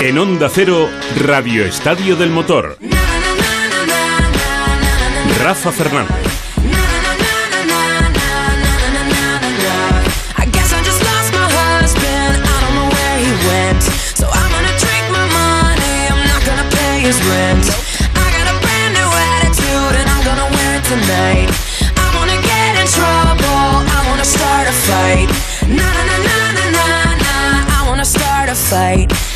En Onda Cero, Radio Estadio del Motor. Rafa Fernández. I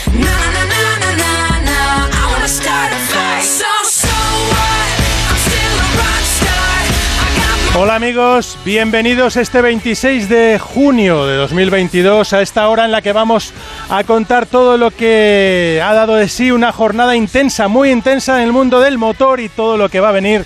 Hola amigos, bienvenidos este 26 de junio de 2022 a esta hora en la que vamos a contar todo lo que ha dado de sí una jornada intensa, muy intensa en el mundo del motor y todo lo que va a venir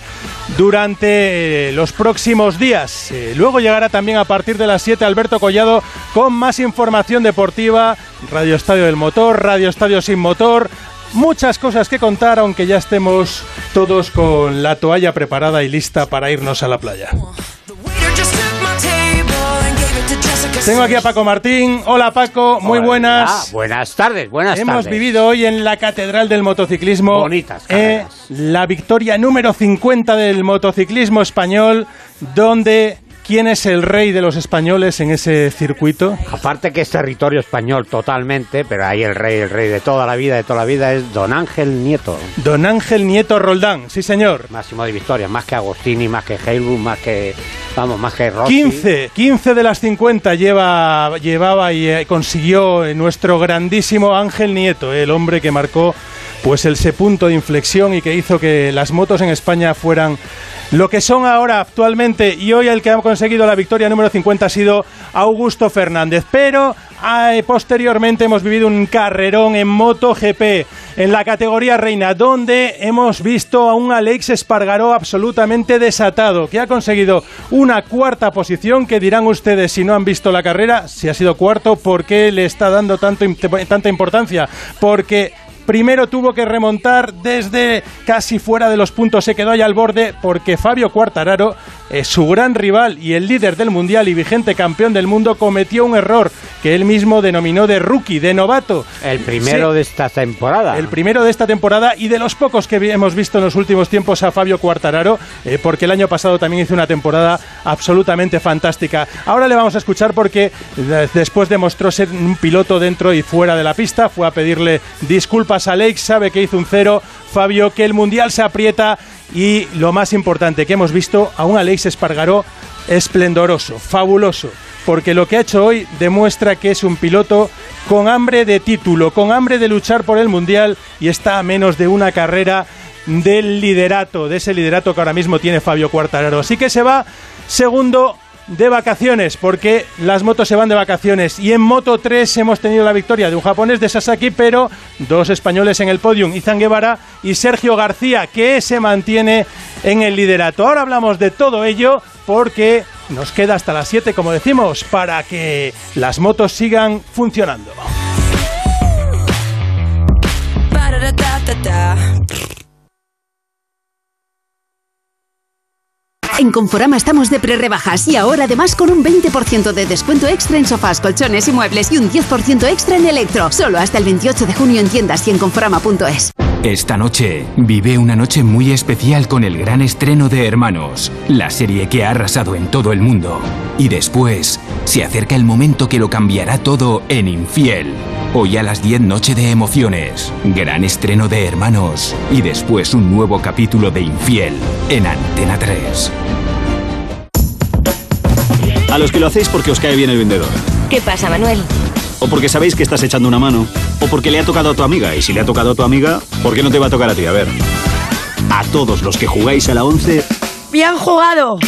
durante eh, los próximos días. Eh, luego llegará también a partir de las 7 Alberto Collado con más información deportiva, Radio Estadio del Motor, Radio Estadio Sin Motor, Muchas cosas que contar, aunque ya estemos todos con la toalla preparada y lista para irnos a la playa. Tengo aquí a Paco Martín. Hola Paco, muy Hola, buenas. buenas tardes, buenas Hemos tardes. vivido hoy en la Catedral del Motociclismo Bonitas eh, la victoria número 50 del motociclismo español, donde ¿quién es el rey de los españoles en ese circuito? Aparte que es territorio español totalmente, pero ahí el rey, el rey de toda la vida, de toda la vida es Don Ángel Nieto. Don Ángel Nieto Roldán, sí señor. Máximo de victorias, más que Agostini, más que Heilbuch, más que, vamos, más que Rossi. 15, 15 de las 50 lleva, llevaba y eh, consiguió eh, nuestro grandísimo Ángel Nieto, el hombre que marcó pues ese punto de inflexión y que hizo que las motos en España fueran lo que son ahora actualmente. Y hoy el que ha conseguido la victoria número 50 ha sido Augusto Fernández, pero eh, posteriormente hemos vivido un carrerón en MotoGP en la categoría reina donde hemos visto a un Alex Espargaró absolutamente desatado que ha conseguido una cuarta posición que dirán ustedes si no han visto la carrera si ha sido cuarto ¿por qué le está dando tanto, tanta importancia? porque Primero tuvo que remontar desde casi fuera de los puntos, se quedó ahí al borde porque Fabio Quartararo, eh, su gran rival y el líder del mundial y vigente campeón del mundo, cometió un error que él mismo denominó de rookie, de novato. El primero Sí, de esta temporada. el primero de esta temporada y de los pocos que hemos visto en los últimos tiempos a Fabio Quartararo, eh, porque el año pasado también hizo una temporada absolutamente fantástica. Ahora le vamos a escuchar porque después demostró ser un piloto dentro y fuera de la pista, fue a pedirle disculpas a Alex, sabe que hizo un cero, Fabio, que el Mundial se aprieta y lo más importante que hemos visto a un Alex Espargaró esplendoroso, fabuloso, porque lo que ha hecho hoy demuestra que es un piloto con hambre de título, con hambre de luchar por el Mundial y está a menos de una carrera del liderato, de ese liderato que ahora mismo tiene Fabio Quartararo. Así que se va segundo de vacaciones, porque las motos se van de vacaciones. Y en Moto 3 hemos tenido la victoria de un japonés de Sasaki, pero dos españoles en el podium, Izan Guevara y Sergio García, que se mantiene en el liderato. Ahora hablamos de todo ello porque nos queda hasta las 7, como decimos, para que las motos sigan funcionando. En Conforama estamos de pre-rebajas y ahora además con un 20% de descuento extra en sofás, colchones y muebles y un 10% extra en electro. Solo hasta el 28 de junio en tiendas y en Conforama.es. Esta noche vive una noche muy especial con el gran estreno de Hermanos, la serie que ha arrasado en todo el mundo. Y después se acerca el momento que lo cambiará todo en Infiel. Hoy a las 10 noche de emociones, gran estreno de Hermanos y después un nuevo capítulo de Infiel en Antena 3. A los que lo hacéis porque os cae bien el vendedor. ¿Qué pasa, Manuel? O porque sabéis que estás echando una mano. O porque le ha tocado a tu amiga. Y si le ha tocado a tu amiga, ¿por qué no te va a tocar a ti? A ver. A todos los que jugáis a la 11, ¡Bien jugado!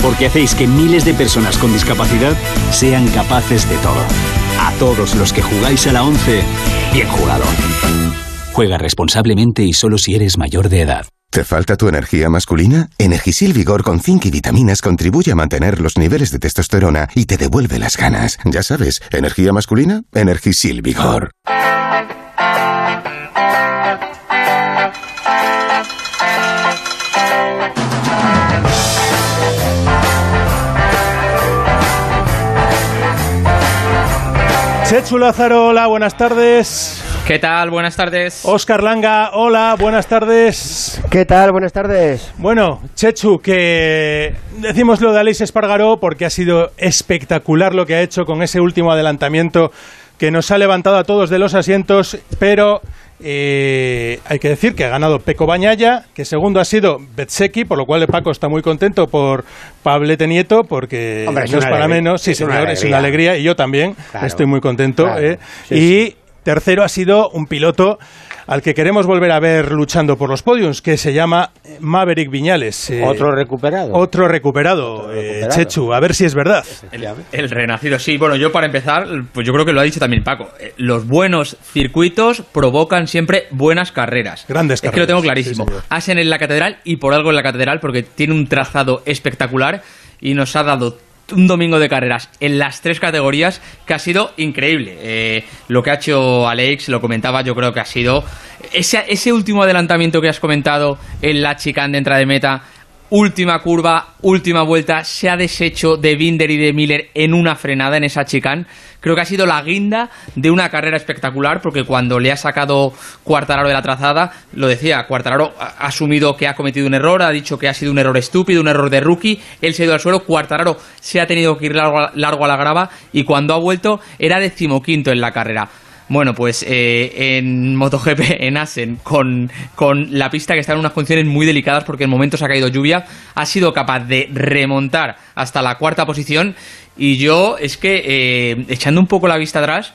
porque hacéis que miles de personas con discapacidad sean capaces de todo. A todos los que jugáis a la 11, bien jugado. Juega responsablemente y solo si eres mayor de edad. ¿Te falta tu energía masculina? Energisil Vigor con zinc y vitaminas contribuye a mantener los niveles de testosterona y te devuelve las ganas. Ya sabes, energía masculina, Energisil Vigor. Chechu Lázaro, hola, buenas tardes. ¿Qué tal? Buenas tardes. Oscar Langa, hola, buenas tardes. ¿Qué tal? Buenas tardes. Bueno, Chechu, que decimos lo de Alex Espargaró porque ha sido espectacular lo que ha hecho con ese último adelantamiento que nos ha levantado a todos de los asientos, pero eh, hay que decir que ha ganado Peco Bañaya, que segundo ha sido Betseki, por lo cual Paco está muy contento por Pablete Nieto, porque Hombre, no es para menos, sí Es una señor, es una alegría, y yo también. Claro, estoy muy contento. claro, eh. sí, y tercero ha sido un piloto al que queremos volver a ver luchando por los podiums, que se llama Maverick Viñales. eh, Otro recuperado. otro recuperado, eh, recuperado. Chechu, a ver si es verdad. El, el renacido, sí. Bueno, yo para empezar, pues yo creo que lo ha dicho también Paco. eh, Los buenos circuitos provocan siempre buenas carreras. Grandes Es que lo carreras, tengo sí, clarísimo. señor. Asen en la catedral y por algo en la catedral porque tiene un trazado espectacular y nos ha dado un domingo de carreras en las tres categorías que ha sido increíble. Eh, lo que ha hecho Alex, lo comentaba, yo creo que ha sido ese, ese último adelantamiento que has comentado en la chicane de entrada de meta. Última curva, última vuelta, se ha deshecho de Binder y de Miller en una frenada en esa chicane. Creo que ha sido la guinda de una carrera espectacular porque cuando le ha sacado Cuartararo de la trazada, lo decía, Cuartararo ha asumido que ha cometido un error, ha dicho que ha sido un error estúpido, un error de rookie, él se ha ido al suelo, Cuartararo se ha tenido que ir largo largo a la grava y cuando ha vuelto era decimoquinto en la carrera. Bueno, pues eh, en MotoGP, en Asen, con, con la pista que está en unas condiciones muy delicadas porque en momentos ha caído lluvia, ha sido capaz de remontar hasta la cuarta posición y yo es que, eh, echando un poco la vista atrás,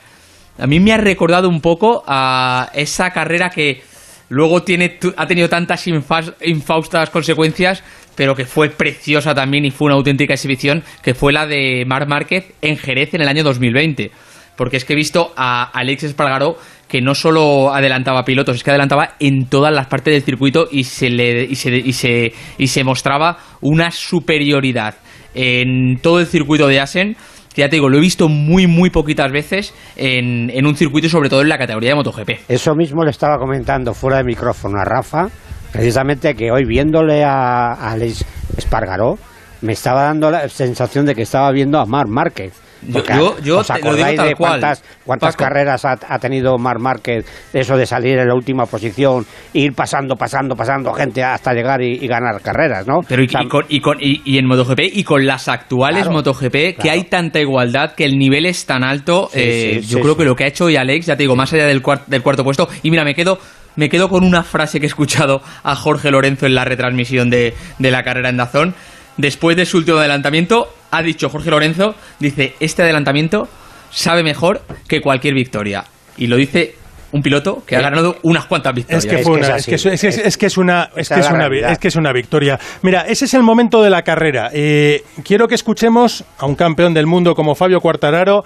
a mí me ha recordado un poco a esa carrera que luego tiene, ha tenido tantas infaustas consecuencias, pero que fue preciosa también y fue una auténtica exhibición, que fue la de Marc Márquez en Jerez en el año 2020. Porque es que he visto a Alex Espargaró que no solo adelantaba pilotos, es que adelantaba en todas las partes del circuito y se, le, y se, y se, y se mostraba una superioridad en todo el circuito de Asen ya te digo, lo he visto muy, muy poquitas veces en, en un circuito sobre todo en la categoría de MotoGP. Eso mismo le estaba comentando fuera de micrófono a Rafa, precisamente que hoy viéndole a, Alex Espargaró, me estaba dando la sensación de que estaba viendo a Marc Márquez. Yo- Porque, yo- yo ¿Os te lo digo acordáis tal de cual, cuántas, Paco. carreras ha, ha tenido Marc Márquez? Eso de salir en la última posición, ir pasando, pasando, pasando gente hasta llegar y, y ganar carreras, ¿no? Pero y, O sea, y con, y, con- y- y en MotoGP y con las actuales Claro, MotoGP, que hay tanta igualdad, que el nivel es tan alto, Sí, eh, sí, yo sí, creo que lo que ha hecho hoy Alex, ya te digo, más allá del cuarto puesto, y mira, me quedo, me quedo con una frase que he escuchado a Jorge Lorenzo en la retransmisión de, de la carrera en Dazón. Después de su último adelantamiento, ha dicho Jorge Lorenzo, dice, este adelantamiento sabe mejor que cualquier victoria. Y lo dice un piloto que ha Eh, ganado unas cuantas victorias. Es que, fue una- es, que es, es- es- es que es una, es que es una, es que es una victoria. Mira, ese es el momento de la carrera. Eh, quiero que escuchemos a un campeón del mundo como Fabio Quartararo,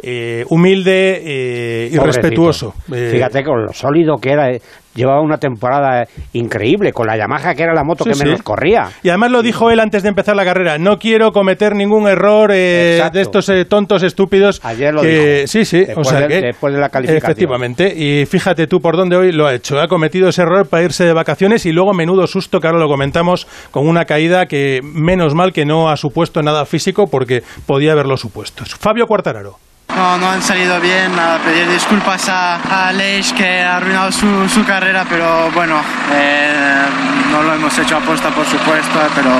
eh, humilde eh, y Pobrecito. respetuoso. Eh, Fíjate con lo sólido que era. Llevaba una temporada increíble con la Yamaha, que era la moto Sí, que sí. menos corría. Y además lo dijo él antes de empezar la carrera. No quiero cometer ningún error eh, de estos eh, tontos estúpidos. Ayer lo que, dijo. Sí, sí. Después o sea de- que, después de la calificación. Efectivamente. Y fíjate tú por dónde hoy lo ha hecho. Ha cometido ese error para irse de vacaciones y luego menudo susto, que ahora lo comentamos, con una caída que menos mal que no ha supuesto nada físico porque podía haberlo supuesto. Fabio Quartararo. No, no han salido bien. Nada, pedir disculpas a, a Aleix que ha arruinado su, su carrera, pero bueno, eh, no lo hemos hecho a posta, por supuesto, pero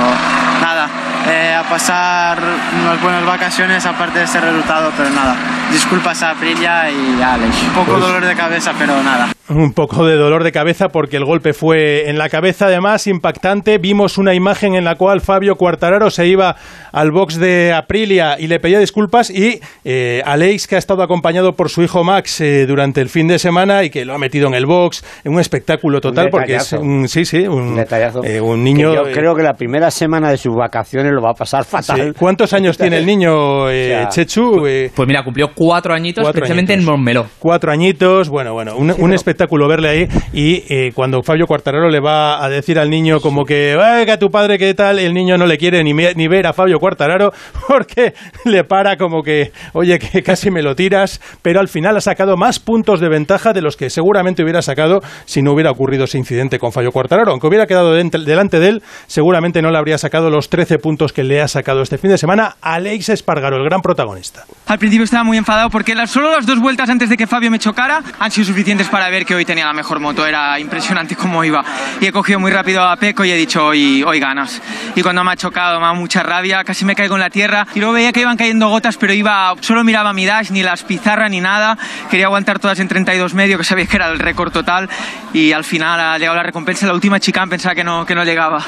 nada, eh, a pasar unas buenas vacaciones aparte de ese resultado, pero nada. Disculpas a Aprilia y a Aleix. Un poco Pues- dolor de cabeza, pero nada. Un poco de dolor de cabeza porque el golpe fue en la cabeza, además impactante. Vimos una imagen en la cual Fabio Quartararo se iba al box de Aprilia y le pedía disculpas y eh, Aleix, que ha estado acompañado por su hijo Max eh, durante el fin de semana y que lo ha metido en el box, en un espectáculo total porque es un, sí, sí, un, Un detallazo. eh, un niño... Que yo eh, creo que la primera semana de sus vacaciones lo va a pasar sí. fatal. ¿Cuántos años tiene el niño, eh, O sea, Chechu? Eh, Pues mira, cumplió cuatro añitos Cuatro precisamente añitos. en Montmeló. cuatro añitos, bueno, bueno, un, un espectáculo verle ahí y eh, cuando Fabio Quartararo le va a decir al niño como que, venga tu padre, ¿qué tal? El niño no le quiere ni, me- ni ver a Fabio Quartararo porque le para como que, oye, que casi me lo tiras, pero al final ha sacado más puntos de ventaja de los que seguramente hubiera sacado si no hubiera ocurrido ese incidente con Fabio Quartararo. Aunque hubiera quedado delante de él, seguramente no le habría sacado los 13 puntos que le ha sacado este fin de semana Alex Espargaro, el gran protagonista. Al principio estaba muy enfadado porque solo las dos vueltas antes de que Fabio me chocara han sido suficientes para ver que hoy tenía la mejor moto. Era impresionante cómo iba. Y he cogido muy rápido a Peco y he dicho hoy, hoy ganas. Y cuando me ha chocado me ha mucha rabia, casi me caigo en la tierra. Y luego veía que iban cayendo gotas, pero iba solo miraba mi dash, ni las pizarras ni nada. Quería aguantar todas en 32 medio, que sabía que era el récord total. Y al final ha llegado la recompensa. La última chicane pensaba que no, que no llegaba.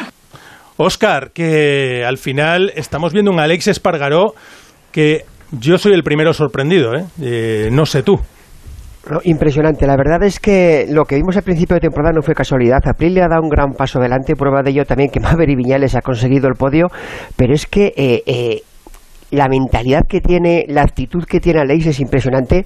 Oscar, que al final estamos viendo un Alex Espargaró que yo soy el primero sorprendido, ¿eh? Eh, no sé tú. Impresionante. La verdad es que lo que vimos al principio de temporada no fue casualidad. Aprilia ha dado un gran paso adelante. Prueba de ello también que Maverick Viñales ha conseguido el podio. Pero es que eh, eh, la mentalidad que tiene, la actitud que tiene Alex es impresionante.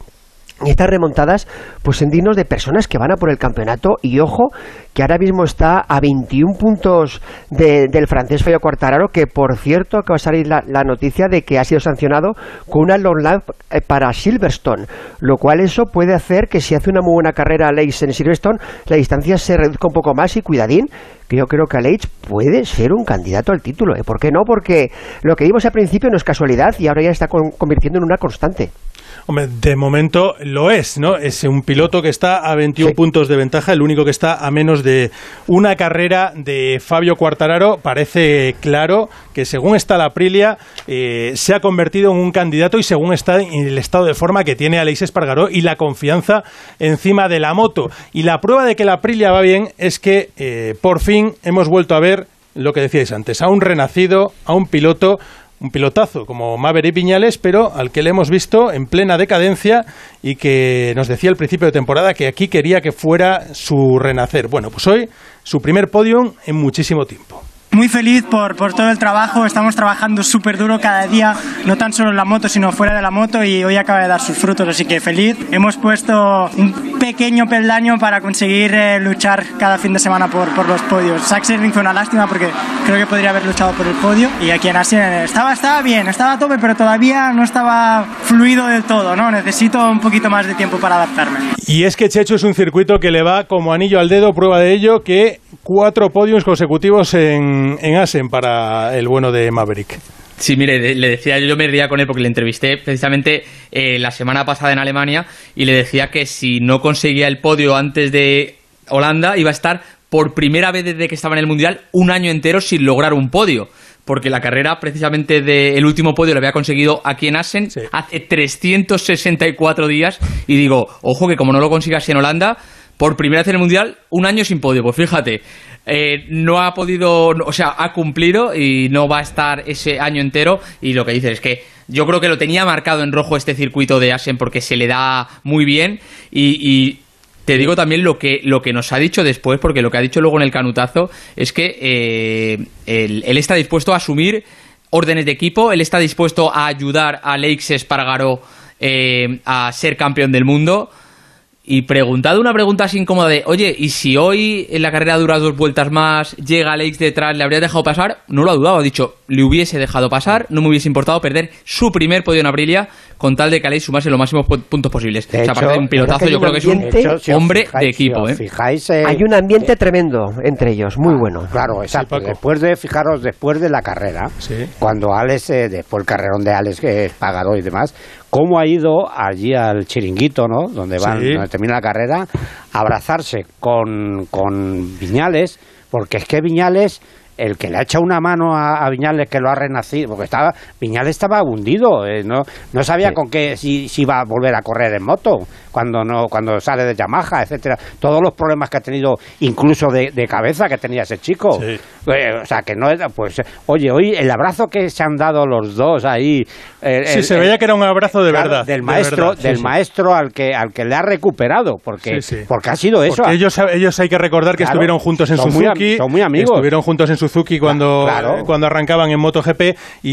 Estas remontadas, pues son dignos de personas que van a por el campeonato. Y ojo, que ahora mismo está a 21 puntos de- del francés Fabio Quartararo, que por cierto, que va a salir la, noticia de que ha sido sancionado con una long lap eh, para Silverstone. Lo cual eso puede hacer que si hace una muy buena carrera Alex en Silverstone, la distancia se reduzca un poco más y cuidadín, que yo creo que Alex puede ser un candidato al título. ¿eh? ¿Por qué no? Porque lo que vimos al principio no es casualidad y ahora ya está con- convirtiendo en una constante. Hombre, de momento lo es, ¿no? Es un piloto que está a 21 puntos de ventaja, el único que está a menos de una carrera de Fabio Quartararo. Parece claro que según está la Aprilia, eh, se ha convertido en un candidato y según está en el estado de forma que tiene Aleix Espargaró y la confianza encima de la moto. Y la prueba de que la Aprilia va bien es que eh, por fin hemos vuelto a ver lo que decíais antes, a un renacido, a un piloto un pilotazo como Maverick Viñales, pero al que le hemos visto en plena decadencia y que nos decía al principio de temporada que aquí quería que fuera su renacer. Bueno, pues hoy su primer podium en muchísimo tiempo. Muy feliz por, por todo el trabajo, estamos trabajando súper duro cada día, no tan solo en la moto, sino fuera de la moto y hoy acaba de dar sus frutos, así que feliz. Hemos puesto un pequeño peldaño para conseguir eh, luchar cada fin de semana por, por los podios. Sachsenring fue una lástima porque creo que podría haber luchado por el podio y aquí en Asia estaba, estaba bien, estaba a tope, pero todavía no estaba fluido del todo, ¿no? Necesito un poquito más de tiempo para adaptarme. Y es que Checho es un circuito que le va como anillo al dedo, prueba de ello que cuatro podiums consecutivos en, en Asen para el bueno de Maverick. Sí, mire, de- le decía yo, yo me ría con él porque le entrevisté precisamente eh, la semana pasada en Alemania y le decía que si no conseguía el podio antes de Holanda iba a estar por primera vez desde que estaba en el Mundial un año entero sin lograr un podio. Porque la carrera precisamente del último podio lo había conseguido aquí en Assen hace 364 días y digo, ojo que como no lo consigas en Holanda, por primera vez en el Mundial, un año sin podio. Pues fíjate, eh, no ha podido, o sea, ha cumplido y no va a estar ese año entero. Y lo que dices es que yo creo que lo tenía marcado en rojo este circuito de Asen porque se le da muy bien y, te digo también lo que, lo que nos ha dicho después, porque lo que ha dicho luego en el canutazo es que eh, él, él está dispuesto a asumir órdenes de equipo, él está dispuesto a ayudar a Leix Espargaró eh, a ser campeón del mundo. Y preguntado una pregunta así incómoda de, oye, ¿y si hoy en la carrera dura dos vueltas más, llega Alex detrás, le habría dejado pasar? No lo ha dudado, ha dicho, le hubiese dejado pasar, no me hubiese importado perder su primer podio en Aprilia con tal de que Alex sumase los máximos pu- puntos posibles. De o sea, hecho, aparte de un pilotazo, hay yo un creo que es un ambiente- De hecho, si os hombre fijáis- de equipo. si ¿eh? fijáis, eh, Hay un ambiente tremendo entre ellos, muy bueno. Claro, exacto. después de, fijaros, después de la carrera, cuando Alex, eh, después el carrerón de Alex, que es pagador y demás, cómo ha ido allí al chiringuito, ¿no? Donde van, Sí. donde termina la carrera, a abrazarse con, con Viñales, porque es que Viñales el que le ha echado una mano a, a Viñales que lo ha renacido, porque estaba Viñales estaba hundido, eh, no, no sabía con qué si, si iba a volver a correr en moto cuando no cuando sale de Yamaha, etcétera, todos los problemas que ha tenido, incluso de, de cabeza que tenía ese chico, Eh, o sea que no era, pues, oye, hoy el abrazo que se han dado los dos ahí, eh, Sí, el- se el- veía que era un abrazo de claro, verdad. del de maestro, verdad, sí, del maestro al que al que le ha recuperado, porque porque ha sido eso. Porque ellos, ellos hay que recordar que Claro, estuvieron juntos en son muy Suzuki. son muy amigos. Estuvieron juntos en Suzuki cuando, Claro. eh, cuando arrancaban en MotoGP y,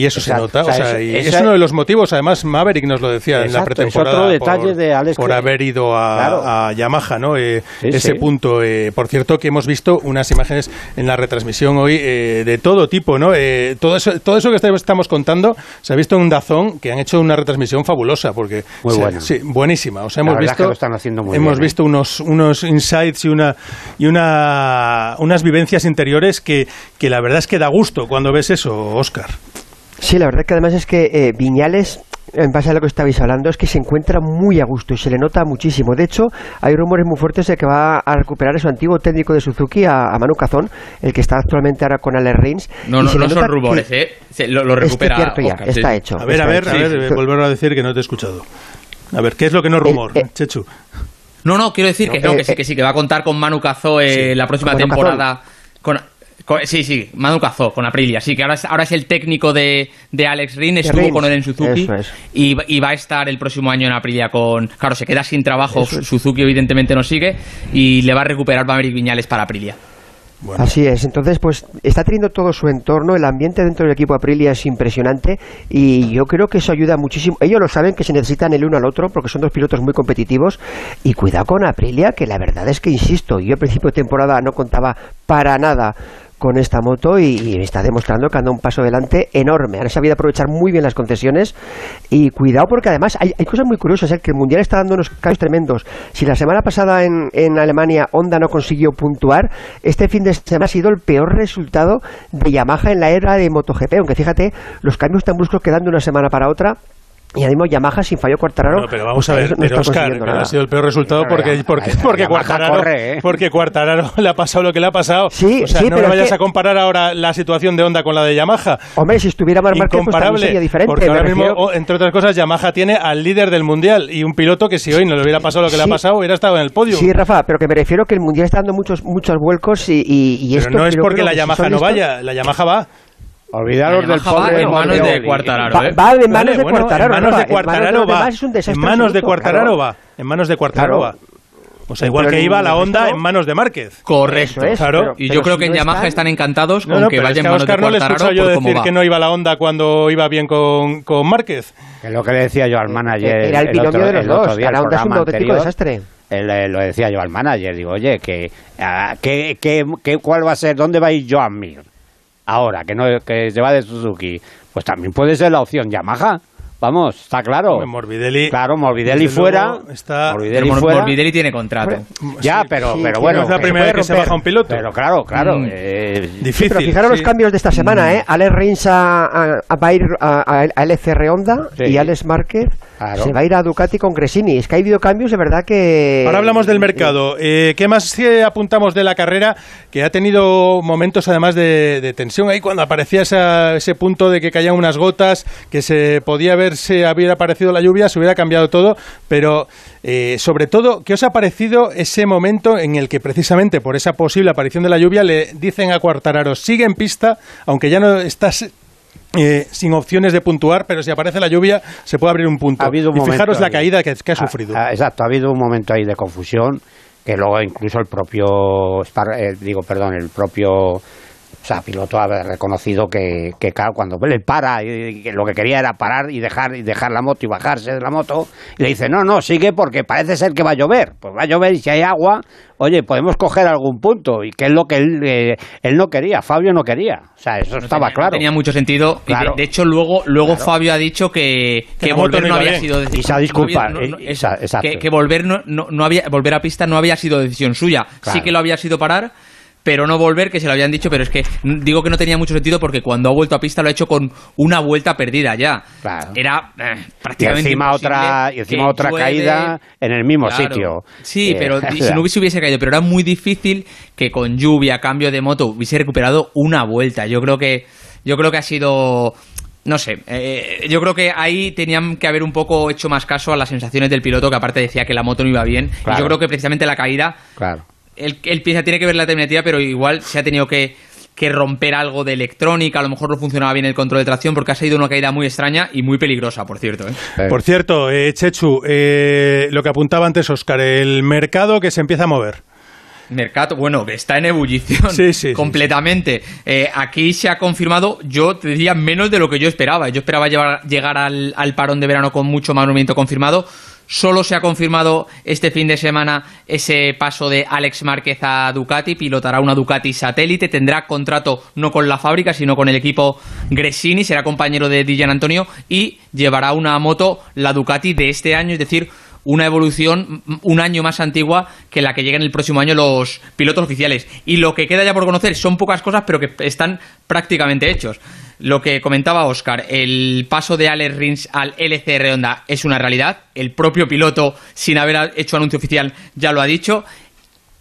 y eso Exacto, se nota. o sea, o sea, es- y esa- es uno de los motivos, además Maverick nos lo decía en la es pretemporada. otro detalle por, de Alex por que- haber ido a, Claro. a Yamaha, ¿no? Eh, Sí, ese sí. punto. eh, por cierto, que hemos visto unas imágenes en la retransmisión hoy eh, de todo tipo, ¿no? Eh, todo, eso, todo eso que estamos- contando se ha visto en un Dazón que han hecho una retransmisión fabulosa porque Muy se- buena. sí, buenísima. O sea, hemos visto que lo están haciendo muy hemos bien, visto unos unos insights y una y una unas vivencias interiores que, que la verdad es que da gusto cuando ves eso, Oscar. Sí, la verdad que además es que eh, Viñales en base a lo que estabais hablando, es que se encuentra muy a gusto y se le nota muchísimo. De hecho, hay rumores muy fuertes de que va a recuperar a su antiguo técnico de Suzuki, a, a Manu Cazón, el que está actualmente ahora con Alex Rins. No, y no, no son rumores, ¿eh? Se- lo, lo Es que recupera. es cierto ya, sí. está hecho. A ver, a ver, hecho. a ver, volverlo a decir que no te he escuchado. A ver, ¿qué es lo que no es rumor, Chechu? No, no, quiero decir que, No, no, eh, que sí, que sí, que va a contar con Manu Cazó eh, Sí. la próxima temporada. Con, con- sí, sí, Manu Cazó, con Aprilia. Sí, que ahora es, ahora es el técnico de, de Alex Rin, estuvo Rins, con él en Suzuki es. y, y va a estar el próximo año en Aprilia con... Claro, se queda sin trabajo, Suzuki evidentemente no sigue y le va a recuperar Maverick Viñales para Aprilia. Así es, entonces pues está teniendo todo su entorno, el ambiente dentro del equipo Aprilia es impresionante y yo creo que eso ayuda muchísimo. Ellos lo saben que se necesitan el uno al otro porque son dos pilotos muy competitivos y cuidado con Aprilia que la verdad es que insisto, yo al principio de temporada no contaba para nada con esta moto y, está demostrando que anda un paso adelante enorme. Han sabido aprovechar muy bien las concesiones y cuidado porque además hay, hay cosas muy curiosas, ¿eh? que el Mundial está dando unos cambios tremendos. Si la semana pasada en, en Alemania Honda no consiguió puntuar, este fin de semana ha sido el peor resultado de Yamaha en la era de MotoGP, aunque fíjate, los cambios tan bruscos que de una semana para otra. Y mismo Yamaha sin fallo Cuartararo. No, pero vamos pues, a ver, no pero está Oscar, nada. ha sido el peor resultado Pero porque, ya- porque, Cuartararo, corre, ¿eh? porque Cuartararo le ha pasado lo que le ha pasado. Sí, o sea, sí, no pero me vayas que- a comparar ahora la situación de Honda con la de Yamaha. Hombre, si estuviera Marc Márquez, pues también sería diferente. porque ahora mismo, refiero- o, entre otras cosas, Yamaha tiene al líder del mundial y un piloto que si hoy no le hubiera pasado lo que le ha pasado, hubiera estado en el podio. Sí, Rafa, pero que me refiero que el Mundial está dando muchos muchos vuelcos y, y, y pero esto... no es porque la Yamaha no vaya, la Yamaha va. Olvidaros del pobre en manos de. Cuartararo, Va, ¿eh? va en manos Vale, de bueno, Cuartararo, en manos de Cuartararo en manos de los va. demás es un desastre En manos de Cuartararo va. En manos de Cuartararo va. O sea, igual Pero que iba la el Honda resto- en manos de Márquez. Correcto. Es, Claro. pero- Y yo creo si que en no Yamaha están- están encantados No, con no, que pero vaya es en que a manos de Oscar no le Cuartararo yo cómo decir que no iba la Honda cuando iba bien con, con Márquez. Que es lo que le decía yo al manager. Era el binomio otro- de los el dos, día, que la el Honda es un auténtico desastre. él, eh, lo decía yo al manager. Digo, oye, que, ah, ¿qué, qué, qué- cuál va a ser? ¿Dónde va a ir Joan Mir? Ahora, que, no, que se va de Suzuki. Pues también puede ser la opción Yamaha. Vamos, está claro. Hombre, Morbidelli. Claro, Morbidelli fuera. está- Morbidelli Pero Mor- fuera. Morbidelli tiene contrato. Ya, pero, sí, pero bueno. no es la primera vez que se baja un piloto. Pero claro, claro. Mm. eh, Difícil. Pero fijaros los cambios de esta semana, ¿eh? Alex Rins a, a- a- va a ir a, LCR Honda Sí. y Alex Márquez Claro. se va a ir a Ducati con Gresini. Es que ha habido cambios de verdad que... Ahora hablamos del mercado. Eh, ¿Qué más eh, apuntamos de la carrera? Que ha tenido momentos además de, de tensión ahí cuando aparecía esa- ese punto de que caían unas gotas, que se podía ver si hubiera aparecido la lluvia, se hubiera cambiado todo. Pero eh, sobre todo, ¿qué os ha parecido ese momento en el que precisamente por esa posible aparición de la lluvia le dicen a Cuartararo, sigue en pista, aunque ya no estás... eh, sin opciones de puntuar, pero si aparece la lluvia se puede abrir un punto. Ha habido un y momento fijaros la caída que, que ha Ah, sufrido. ah, exacto, ha habido un momento ahí de confusión que luego incluso el propio, eh, digo, perdón, el propio o sea, piloto ha reconocido que, que claro, cuando le para, y, que lo que quería era parar y dejar, y dejar la moto y bajarse de la moto, y le dice, no, no, sigue porque parece ser que va a llover. Pues va a llover y si hay agua, oye, podemos coger algún punto. Y que es lo que él, eh, él no quería, Fabio no quería. O sea, eso estaba tenía, claro. No tenía mucho sentido. Y de- hecho, luego, luego Claro. Fabio ha dicho que, Que que volver no había bien. sido decisión. Y se ha disculpado, no había- eh, esa- que, que volver no, no, no había volver a pista no había sido decisión suya. Sí que lo había sido parar. Pero no volver, que se lo habían dicho, pero es que digo que no tenía mucho sentido porque cuando ha vuelto a pista lo ha hecho con una vuelta perdida ya. Claro. Era eh, Y prácticamente encima imposible otra, y encima otra llueve. caída en el mismo Claro. sitio. Sí, Eh, pero y si no hubiese, hubiese caído, pero era muy difícil que con lluvia, cambio de moto, hubiese recuperado una vuelta. Yo creo que, yo creo que ha sido, no sé, eh, yo creo que ahí tenían que haber un poco hecho más caso a las sensaciones del piloto, que aparte decía que la moto no iba bien. Y yo creo que precisamente la caída, Claro. Él, él piensa, tiene que ver la terminativa, pero igual se ha tenido que que romper algo de electrónica, a lo mejor no funcionaba bien el control de tracción porque ha sido una caída muy extraña y muy peligrosa, por cierto. ¿eh? Por cierto, eh, Chechu, eh, lo que apuntaba antes Oscar, el mercado que se empieza a mover. Mercado, bueno, está en ebullición Sí, sí, sí, completamente. Eh, aquí se ha confirmado, yo te diría menos de lo que yo esperaba. Yo esperaba llevar- llegar al, al parón de verano con mucho más movimiento confirmado. Solo se ha confirmado este fin de semana ese paso de Alex Márquez a Ducati. Pilotará una Ducati satélite. Tendrá contrato no con la fábrica, sino con el equipo Gresini. Será compañero de Dijan Antonio y llevará una moto, la Ducati de este año, es decir, una evolución un año más antigua que la que lleguen el próximo año los pilotos oficiales. Y lo que queda ya por conocer son pocas cosas, pero que están prácticamente hechos. Lo que comentaba Oscar, el paso de Alex Rins al LCR Honda es una realidad. El propio piloto, sin haber hecho anuncio oficial, ya lo ha dicho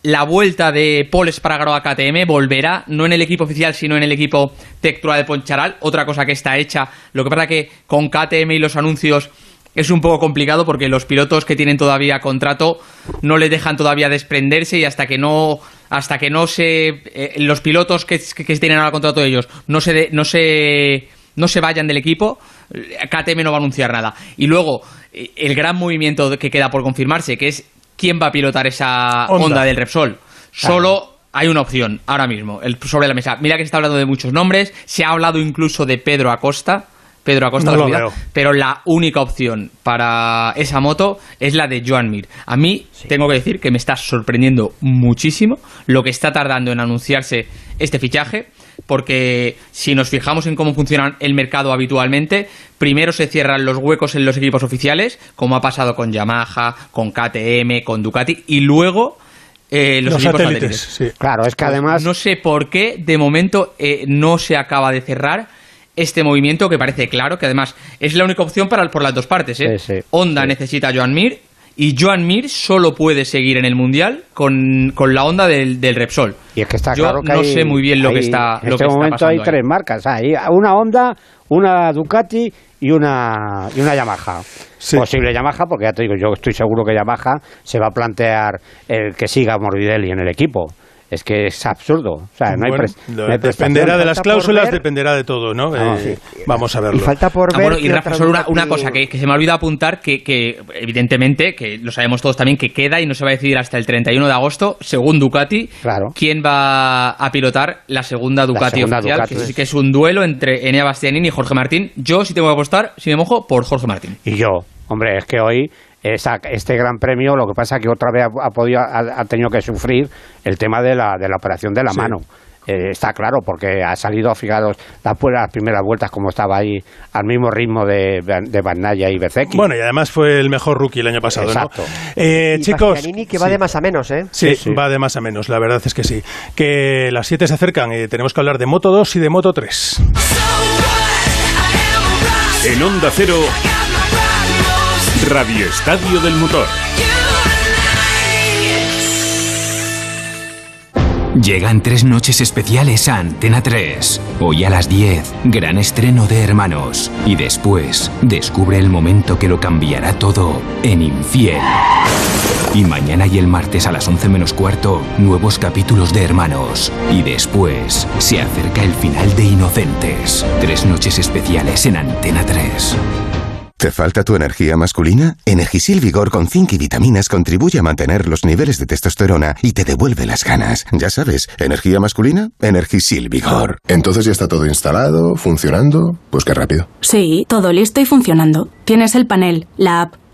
la vuelta de Paul Espargaro a KTM volverá no en el equipo oficial sino en el equipo Tectura de Poncharal, otra cosa que está hecha. Lo que pasa que con KTM y los anuncios es un poco complicado porque los pilotos que tienen todavía contrato no le dejan todavía desprenderse y hasta que no hasta que no se eh, los pilotos que, tienen ahora contrato de ellos no se de- no se no se vayan del equipo, eh, KTM no va a anunciar nada. Y luego, eh, el gran movimiento que queda por confirmarse, que es quién va a pilotar esa onda del Repsol. Solo hay una opción ahora mismo, el, sobre la mesa. Mira que se está hablando de muchos nombres, se ha hablado incluso de Pedro Acosta. Pedro Acosta, No la subida, pero la única opción para esa moto es la de Joan Mir. A mí tengo que decir que me está sorprendiendo muchísimo lo que está tardando en anunciarse este fichaje, porque si nos fijamos en cómo funciona el mercado habitualmente, primero se cierran los huecos en los equipos oficiales, como ha pasado con Yamaha, con KTM, con Ducati, y luego eh, los, Los equipos satélites, satélites. sí. Claro, es que Pues además... No sé por qué, de momento, eh, no se acaba de cerrar este movimiento que parece claro, que además es la única opción para, por las dos partes. ¿eh? Sí, sí, Honda necesita a Joan Mir y Joan Mir solo puede seguir en el Mundial con, con la onda del, del Repsol. Y es que está Yo claro que no hay- sé muy bien lo que está En lo este que está momento pasando hay ahí. tres marcas. Hay una Honda, una Ducati y una, y una Yamaha. Posible Yamaha, porque ya te digo, yo estoy seguro que Yamaha se va a plantear el que siga Morbidelli en el equipo. Es que es absurdo. O sea, no hay, Bueno, no dependerá de las cláusulas, ver- dependerá de todo, ¿no? Ah, Eh, sí. Vamos a verlo. Y falta por Ah, ver. bueno, y Rafa, solo una, cosa que, que se me ha olvidado apuntar, que, que evidentemente, que lo sabemos todos también, que queda y no se va a decidir hasta el 31 de agosto, según Ducati, quién va a pilotar la segunda Ducati segunda oficial, Ducati. que, es, que es un duelo entre Enea Bastianini y Jorge Martín. Yo sí tengo que apostar, si me mojo, por Jorge Martín. Y yo, hombre, es que hoy esa- este gran premio, lo que pasa que otra vez ha, ha podido, ha, ha tenido que sufrir el tema de la, de la operación de la Sí. mano. Eh, está claro, porque ha salido, fijaros, las, las primeras vueltas como estaba ahí, al mismo ritmo de, de Van Naya y Bezeki. Bueno, y además fue el mejor rookie el año pasado, Exacto. ¿no? Eh, Y chicos. Que va sí. de más a menos, ¿eh? Sí, Sí, sí. va de más a menos, la verdad es que sí. Que las 7 se acercan y tenemos que hablar de Moto 2 y de Moto 3. En Onda Cero, Radio Estadio del Motor. Llegan tres noches especiales a Antena 3. Hoy a las 10, gran estreno de Hermanos. Y después, descubre el momento que lo cambiará todo en Infiel. Y mañana y el martes a las 11 menos cuarto, nuevos capítulos de Hermanos. Y después, se acerca el final de Inocentes. Tres noches especiales en Antena 3. ¿Te falta tu energía masculina? Energisil Vigor con zinc y vitaminas contribuye a mantener los niveles de testosterona y te devuelve las ganas. Ya sabes, energía masculina, Energisil Vigor. Entonces ya está todo instalado, funcionando. Pues qué rápido. Sí, todo listo y funcionando. Tienes el panel, la app,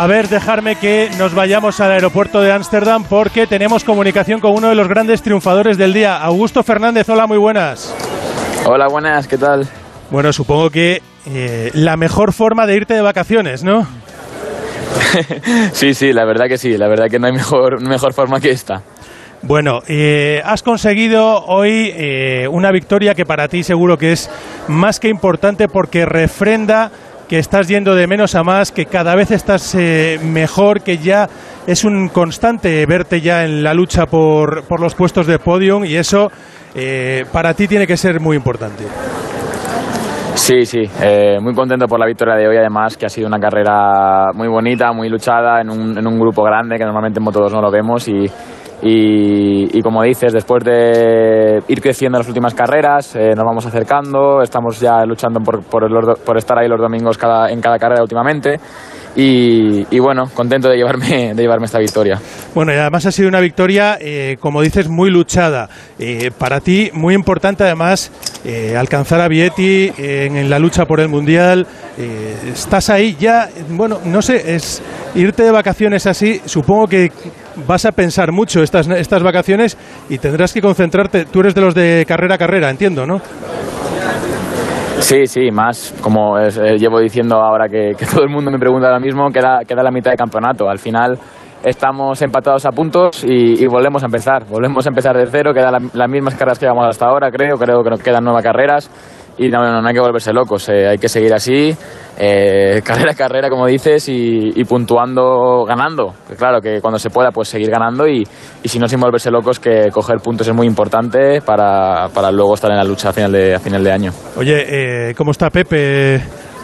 A ver, dejarme que nos vayamos al aeropuerto de Ámsterdam porque tenemos comunicación con uno de los grandes triunfadores del día, Augusto Fernández. Hola, muy buenas. Hola, buenas, ¿qué tal? Bueno, supongo que eh, la mejor forma de irte de vacaciones, ¿no? sí, sí, la verdad que sí, la verdad que no hay mejor, mejor forma que esta. Bueno, eh, has conseguido hoy eh, una victoria que para ti seguro que es más que importante porque refrenda que estás yendo de menos a más, que cada vez estás eh, mejor, que ya es un constante verte ya en la lucha por, por los puestos de podium y eso eh, para ti tiene que ser muy importante. Sí, sí, eh, muy contento por la victoria de hoy, además que ha sido una carrera muy bonita, muy luchada, en un, en un grupo grande que normalmente en Moto 2 no lo vemos y, y, como dices, después de ir creciendo en las últimas carreras, eh, nos vamos acercando, estamos ya luchando por, por, por estar ahí los domingos cada, en cada carrera últimamente y, bueno, contento de llevarme, de llevarme esta victoria. Bueno, y además ha sido una victoria, eh, como dices, muy luchada. Eh, para ti, muy importante además eh, alcanzar a Vietti eh, en, en la lucha por el Mundial. Estás ahí ya, bueno, no sé, es irte de vacaciones así, supongo que vas a pensar mucho estas, estas vacaciones y tendrás que concentrarte. Tú eres de los de carrera a carrera, entiendo, ¿no? Sí, sí, más como eh, llevo diciendo ahora que, que todo el mundo me pregunta ahora mismo, queda, queda la mitad de campeonato. Al final estamos empatados a puntos y, y volvemos a empezar. Volvemos a empezar de cero, quedan la- las mismas carreras que llevamos hasta ahora, creo. Creo que nos quedan nuevas carreras y no, no, no hay que volverse locos. eh, hay que seguir así, eh, carrera a carrera, como dices, y, y puntuando, ganando. Claro, que cuando se pueda, pues seguir ganando y, y si no, sin volverse locos, que coger puntos es muy importante para, para luego estar en la lucha a final de, a final de año. Oye, eh, ¿cómo está Pepe?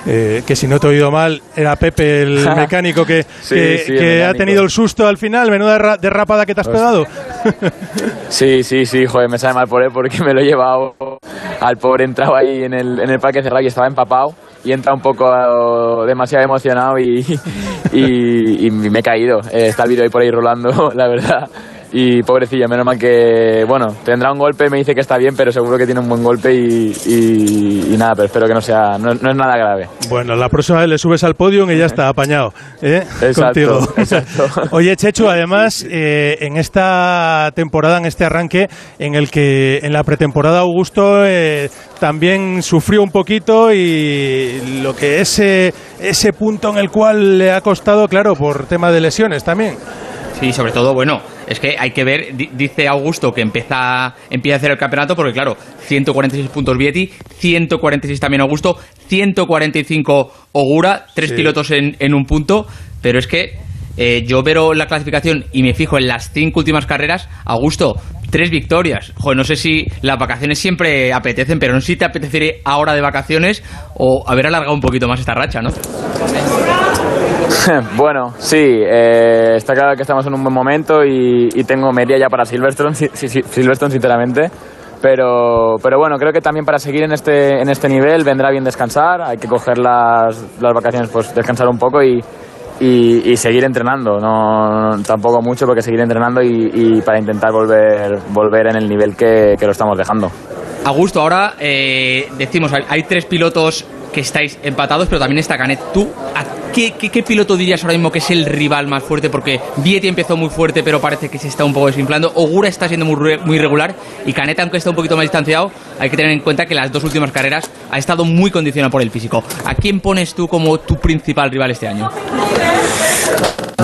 Eh, que si no te he oído mal, era Pepe el mecánico que, Sí, que, sí, el que ha mecánico. tenido el susto al final, menuda derra- derrapada que te has pegado. Sí, sí, sí, joder, me sabe mal por él porque me lo he llevado al pobre entrado ahí en el, en el parque cerrado y estaba empapado y entra un poco eh, demasiado emocionado y, y, y me he caído. Eh, está el vídeo ahí por ahí rolando, la verdad. Y pobrecilla, menos mal que, bueno, tendrá un golpe, me dice que está bien, pero seguro que tiene un buen golpe y, y- y nada, pero espero que no sea, no, no es nada grave. Bueno, la próxima vez le subes al podio y ya está apañado. ¿eh? Exacto, Contigo. exacto. Oye, Chechu, además, eh, en esta temporada, en este arranque, en el que en la pretemporada Augusto eh, también sufrió un poquito y lo que es eh, ese punto en el cual le ha costado, claro, por tema de lesiones también. Sí, sobre todo, bueno, es que hay que ver, di- dice Augusto que empieza, empieza a hacer el campeonato porque, claro, 146 puntos Vietti, 146 también Augusto, 145 Ogura, tres Sí. pilotos en, en un punto, pero es que eh, yo veo la clasificación y me fijo en las cinco últimas carreras, Augusto, tres victorias. Joder, no sé si las vacaciones siempre apetecen, pero no sé si te apetecería ahora de vacaciones o haber alargado un poquito más esta racha, ¿no? bueno, sí, eh, está claro que estamos en un buen momento y, y tengo media ya para Silverstone, si- si- si- Silverstone sinceramente. Pero, pero bueno, creo que también para seguir en este, en este nivel vendrá bien descansar. Hay que coger las, las vacaciones, pues descansar un poco y, y, y seguir entrenando. No, tampoco mucho, porque seguir entrenando y, y para intentar volver, volver en el nivel que, que lo estamos dejando. Augusto, ahora eh, decimos, hay, hay tres pilotos que estáis empatados, pero también está Canet. ¿Tú a qué, piloto dirías ahora mismo que es el rival más fuerte? Porque Vietti empezó muy fuerte, pero parece que se está un poco desinflando. Ogura está siendo muy, muy regular y Canet, aunque está un poquito más distanciado, hay que tener en cuenta que las dos últimas carreras ha estado muy condicionado por el físico. ¿A quién pones tú como tu principal rival este año?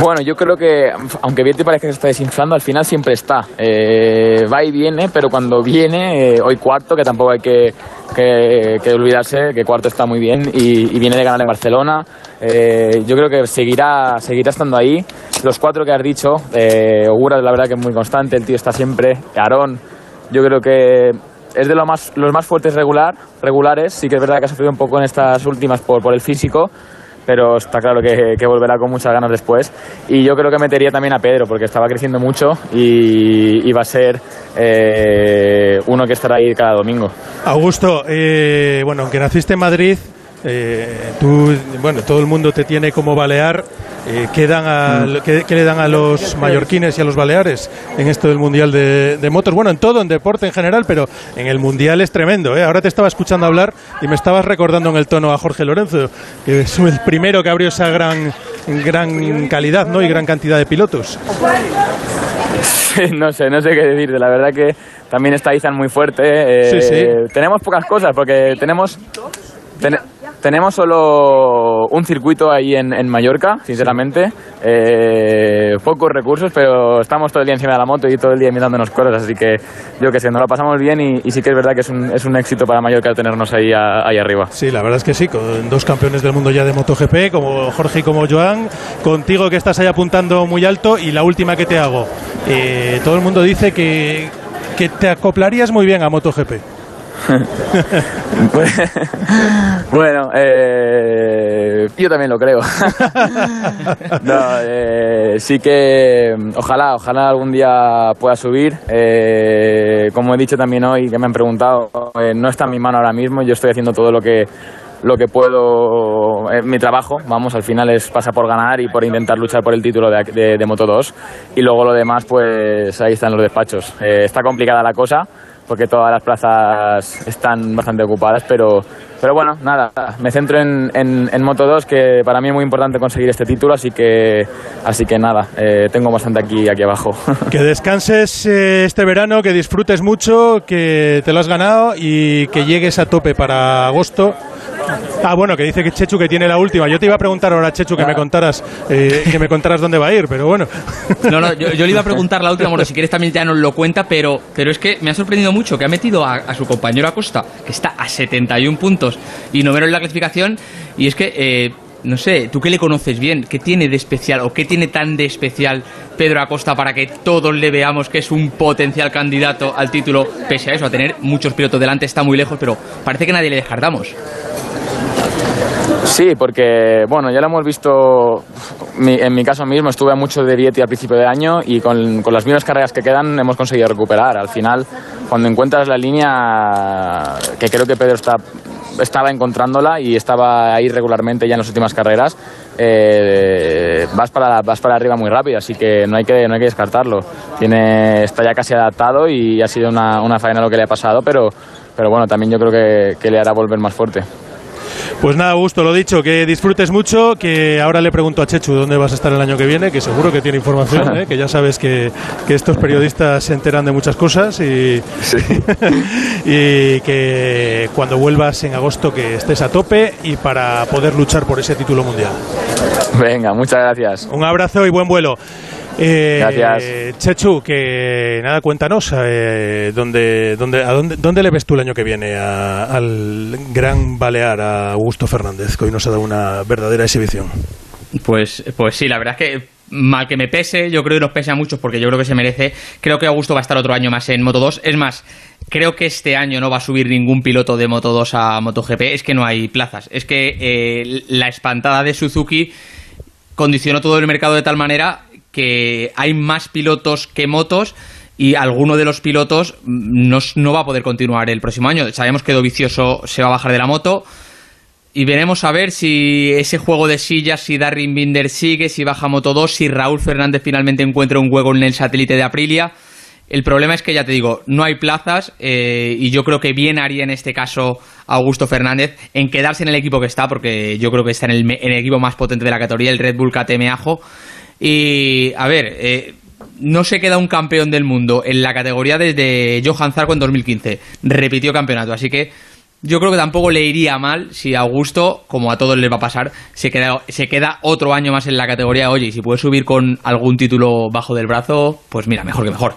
Bueno, yo creo que, aunque Vietti parece que se está desinflando, al final siempre está. Eh, va y viene, pero cuando viene, eh, hoy cuarto, que tampoco hay que, que- que olvidarse que cuarto está muy bien y, y viene de ganar en Barcelona. Eh, yo creo que seguirá, seguirá estando ahí. Los cuatro que has dicho, eh, Ogura, la verdad que es muy constante, el tío está siempre. Aarón, yo creo que es de lo más, los más fuertes regular, regulares. Sí que es verdad que ha sufrido un poco en estas últimas por, por el físico, pero está claro que, que volverá con muchas ganas después. Y yo creo que metería también a Pedro, porque estaba creciendo mucho y, y va a ser eh, uno que estará ahí cada domingo. Augusto, eh, bueno, aunque naciste en Madrid, eh, tú, bueno, todo el mundo te tiene como balear. Eh, ¿qué, dan a- qué- qué le dan a los mallorquines y a los baleares en esto del Mundial de, de Motos? Bueno, en todo, en deporte en general, pero en el Mundial es tremendo. ¿eh? Ahora te estaba escuchando hablar y me estabas recordando en el tono a Jorge Lorenzo, que es el primero que abrió esa gran, gran calidad ¿no? y gran cantidad de pilotos. no sé, no sé qué decirte. La verdad que también está Izan muy fuerte. eh, Sí, sí. Tenemos pocas cosas porque tenemos ten- tenemos solo un circuito ahí en, en Mallorca, sinceramente. Eh, pocos recursos, pero estamos todo el día encima de la moto y todo el día imitándonos cosas. Así que yo que sé, nos lo pasamos bien y, y sí que es verdad que es un, es un éxito para Mallorca tenernos ahí, a- ahí arriba. Sí, la verdad es que sí, con dos campeones del mundo ya de MotoGP, como Jorge y como Joan, contigo que estás ahí apuntando muy alto y la última que te hago. Eh, todo el mundo dice que, que te acoplarías muy bien a MotoGP. bueno, eh, yo también lo creo. eh, sí que ojalá, ojalá algún día pueda subir. Eh, como he dicho también hoy, que me han preguntado, no está en mi mano ahora mismo. Yo estoy haciendo todo lo que lo que puedo, eh, mi trabajo, vamos, al final es pasa por ganar y por intentar luchar por el título de, de- de Moto 2 y luego lo demás pues ahí están los despachos. Está complicada la cosa porque todas las plazas están bastante ocupadas, pero, pero bueno, nada, me centro en, en, en Moto 2 que para mí es muy importante conseguir este título, así que, así que nada, eh, tengo bastante aquí, aquí abajo. Que descanses eh, este verano, que disfrutes mucho, que te lo has ganado y que llegues a tope para agosto. Ah, bueno, que dice que Chechu que tiene la última. Yo te iba a preguntar ahora, Chechu, que me contaras, eh, que me contaras dónde va a ir, pero bueno. No, no, yo, yo le iba a preguntar la última, bueno, si quieres también ya nos lo cuenta, pero, pero es que me ha sorprendido mucho que ha metido a, a su compañero Acosta, que está a 71 puntos y noveno en la clasificación, y es que, eh, no sé, tú que le conoces bien, ¿qué tiene de especial o qué tiene tan de especial Pedro Acosta para que todos le veamos que es un potencial candidato al título, pese a eso, a tener muchos pilotos delante, está muy lejos, pero parece que nadie le descartamos. Sí, porque bueno, ya lo hemos visto en mi caso mismo, estuve mucho de Vietti al principio de año y con, con las mismas carreras que quedan hemos conseguido recuperar. Al final, cuando encuentras la línea, que creo que Pedro está, estaba encontrándola y estaba ahí regularmente ya en las últimas carreras, eh, vas, para, vas para arriba muy rápido, así que no hay que, no hay que descartarlo. Tiene, está ya casi adaptado y ha sido una, una faena lo que le ha pasado, pero, pero bueno, también yo creo que, que le hará volver más fuerte. Pues nada, Augusto, lo dicho, que disfrutes mucho, que ahora le pregunto a Chechu dónde vas a estar el año que viene, que seguro que tiene información, ¿eh? que ya sabes que, que estos periodistas se enteran de muchas cosas y, y que cuando vuelvas en agosto que estés a tope y para poder luchar por ese título mundial. Venga, muchas gracias. Un abrazo y buen vuelo. Eh, Gracias. Chechu, que nada, cuéntanos, eh, ¿dónde, dónde, a dónde, dónde le ves tú el año que viene a- al gran balear a Augusto Fernández, que hoy nos ha dado una verdadera exhibición? Pues, pues sí, la verdad es que mal que me pese, yo creo que nos pese a muchos porque yo creo que se merece. Creo que Augusto va a estar otro año más en Moto 2. Es más, creo que este año no va a subir ningún piloto de Moto 2 a MotoGP. Es que no hay plazas. Es que eh, la espantada de Suzuki condicionó todo el mercado de tal manera que hay más pilotos que motos y alguno de los pilotos no, no va a poder continuar el próximo año. Sabemos que Dovicioso se va a bajar de la moto y veremos a ver si ese juego de sillas, si Darren Binder sigue, si baja Moto 2, si Raúl Fernández finalmente encuentra un hueco en el satélite de Aprilia. El problema es que, ya te digo, no hay plazas eh, y yo creo que bien haría en este caso Augusto Fernández en quedarse en el equipo que está, porque yo creo que está en el, en el equipo más potente de la categoría, el Red Bull KTM Ajo. Y, a ver, eh, no se queda un campeón del mundo en la categoría desde Johan Zarco en 2015. Repitió campeonato, así que yo creo que tampoco le iría mal si Augusto, como a todos les va a pasar, se queda, otro año más en la categoría. Oye, y si puede subir con algún título bajo del brazo, pues mira, mejor que mejor.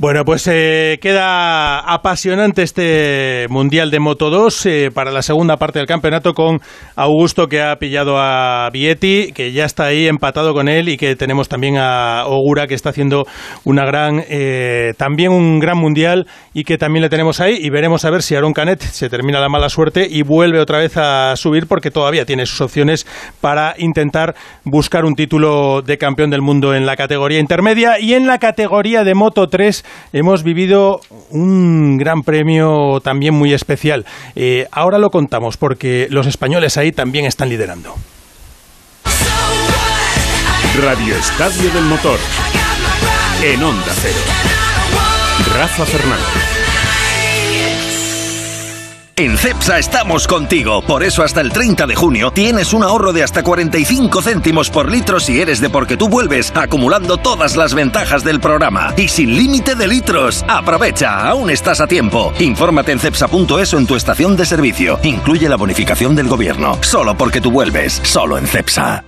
Bueno, pues eh, queda apasionante este Mundial de Moto 2 eh, para la segunda parte del campeonato con Augusto que ha pillado a Vietti, que ya está ahí empatado con él y que tenemos también a Ogura que está haciendo una gran, eh, también un gran Mundial y que también le tenemos ahí. Y veremos a ver si Aaron Canet se termina la mala suerte y vuelve otra vez a subir porque todavía tiene sus opciones para intentar buscar un título de campeón del mundo en la categoría intermedia. Y en la categoría de Moto 3 hemos vivido un gran premio también muy especial. Eh, ahora lo contamos porque los españoles ahí también están liderando. Radio Estadio del Motor. En Onda Cero. Rafa Fernández. En CEPSA estamos contigo, por eso hasta el 30 de junio tienes un ahorro de hasta 45 céntimos por litro si eres de porque tú vuelves, acumulando todas las ventajas del programa y sin límite de litros. Aprovecha, aún estás a tiempo. Infórmate en cepsa.es o en tu estación de servicio. Incluye la bonificación del gobierno. Solo porque tú vuelves, solo en CEPSA.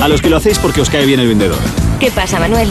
A los que lo hacéis porque os cae bien el vendedor. ¿Qué pasa, Manuel?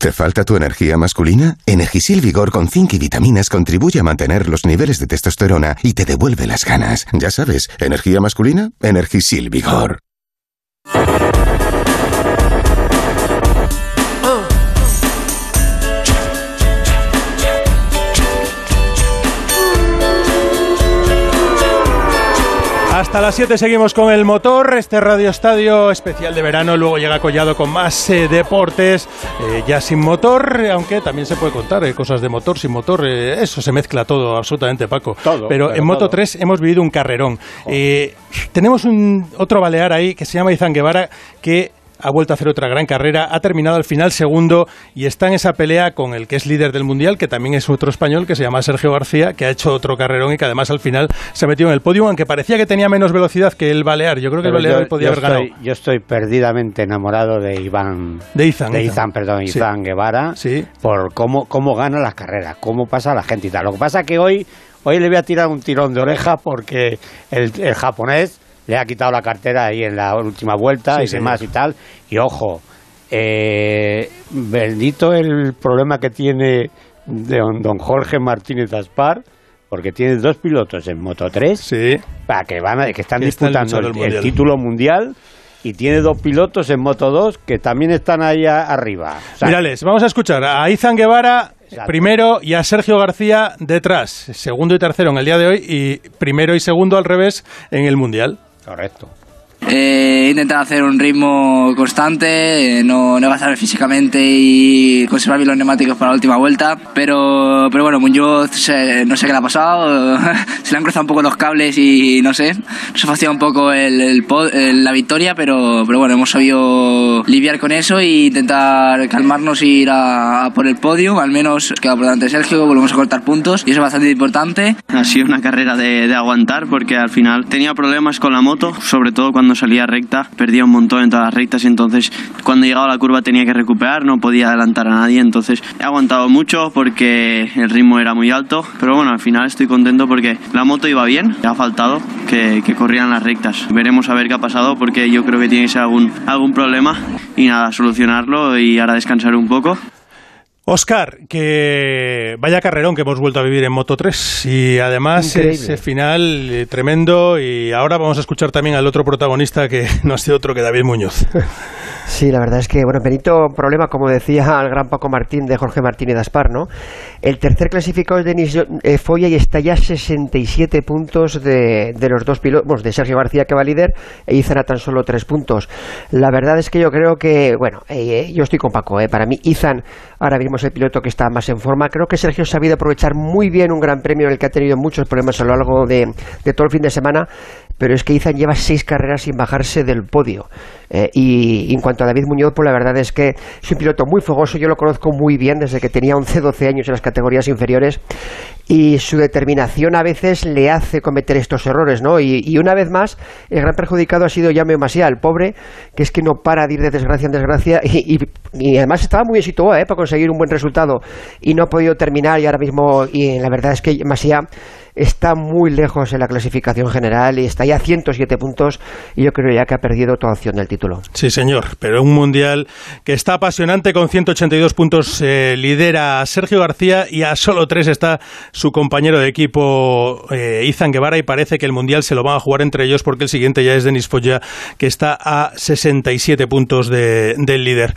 ¿Te falta tu energía masculina? Energisil Vigor con zinc y vitaminas contribuye a mantener los niveles de testosterona y te devuelve las ganas. Ya sabes, energía masculina, Energisil Vigor. Hasta las 7 seguimos con el motor, este Radio Estadio especial de verano, luego llega Collado con más eh, deportes, eh, ya sin motor, aunque también se puede contar eh, cosas de motor, sin motor, eso se mezcla todo, absolutamente Paco. Todo, pero, pero en Moto todo. 3 hemos vivido un carrerón. Tenemos un otro balear ahí que se llama Izan Guevara, que ha vuelto a hacer otra gran carrera, ha terminado al final segundo y está en esa pelea con el que es líder del mundial, que también es otro español, que se llama Sergio García, que ha hecho otro carrerón y que además al final se ha metido en el podio, aunque parecía que tenía menos velocidad que el balear. Yo creo que el balear yo- podía yo haber ganado. Yo estoy perdidamente enamorado de Iván. De Izan, De Izan. Perdón, Sí. Izan Guevara. Por cómo, cómo gana las carreras, cómo pasa la gente y tal. Lo que pasa que hoy, hoy le voy a tirar un tirón de oreja porque el, el japonés le ha quitado la cartera ahí en la última vuelta Sí, y señor. demás y tal. Y ojo, eh, bendito el problema que tiene don, don Jorge Martínez Aspar. Porque tiene dos pilotos en Moto 3 para que, van a- que están Que están disputando el, título mundial y tiene dos pilotos en Moto 2 que también están ahí a- arriba. O sea, Mirales, vamos a escuchar a Izan Guevara primero y a Sergio García detrás, segundo y tercero en el día de hoy y primero y segundo al revés en el mundial. Correcto. Eh, intentar hacer un ritmo constante, eh, no, no gastarme físicamente y conservar bien los neumáticos para la última vuelta. Pero, pero bueno, Muñoz se- no sé qué le ha pasado, se le han cruzado un poco los cables y no sé, nos ha fastidiado un poco el, el pod- la victoria, pero, pero bueno, hemos sabido lidiar con eso e intentar calmarnos e ir a, a por el podio. Al menos queda por delante Sergio, volvemos a cortar puntos y eso es bastante importante. Ha sido una carrera de, de aguantar porque al final tenía problemas con la moto, sobre todo cuando salía recta, perdía un montón en todas las rectas y entonces cuando llegaba a la curva tenía que recuperar, no podía adelantar a nadie, entonces he aguantado mucho porque el ritmo era muy alto, pero bueno, al final estoy contento porque la moto iba bien, ha faltado que, que corrieran las rectas. Veremos a ver qué ha pasado porque yo creo que tiene que ser algún, algún problema y nada, solucionarlo y ahora descansar un poco. Oscar, que vaya carrerón que hemos vuelto a vivir en Moto 3 y además Increíble. ese final eh, tremendo y ahora vamos a escuchar también al otro protagonista que no ha sido otro que David Muñoz. Sí, la verdad es que, bueno, Benito, problema, como decía el gran Paco Martín de Jorge Martínez Aspar, ¿no? El tercer clasificado es Denis eh, Foya y está ya a 67 puntos de, de los dos pilotos, de Sergio García que va líder e Izan a tan solo tres puntos. La verdad es que yo creo que, bueno, eh, yo estoy con Paco, eh, para mí Izan ahora mismo el piloto que está más en forma. Creo que Sergio ha sabido aprovechar muy bien un gran premio en el que ha tenido muchos problemas a lo largo de todo el fin de semana, pero es que Izan lleva seis carreras sin bajarse del podio. Eh, y, en cuanto a David Muñoz, pues la verdad es que es un piloto muy fogoso, yo lo conozco muy bien desde que tenía 11-12 años en las categorías inferiores y su determinación a veces le hace cometer estos errores, ¿no? Y, y una vez más, el gran perjudicado ha sido Jaume Masia, el pobre, que es que no para de ir de desgracia en desgracia y, y- además estaba muy situado ¿eh? para conseguir un buen resultado y no ha podido terminar y ahora mismo, y la verdad es que Masia está muy lejos en la clasificación general y está ya a 107 puntos y yo creo ya que ha perdido toda opción del título. Sí, señor, pero un mundial que está apasionante con 182 puntos eh, lidera a Sergio García y a solo tres está su compañero de equipo eh, Izan Guevara y parece que el mundial se lo van a jugar entre ellos porque el siguiente ya es Denis Foya que está a 67 puntos de- del líder.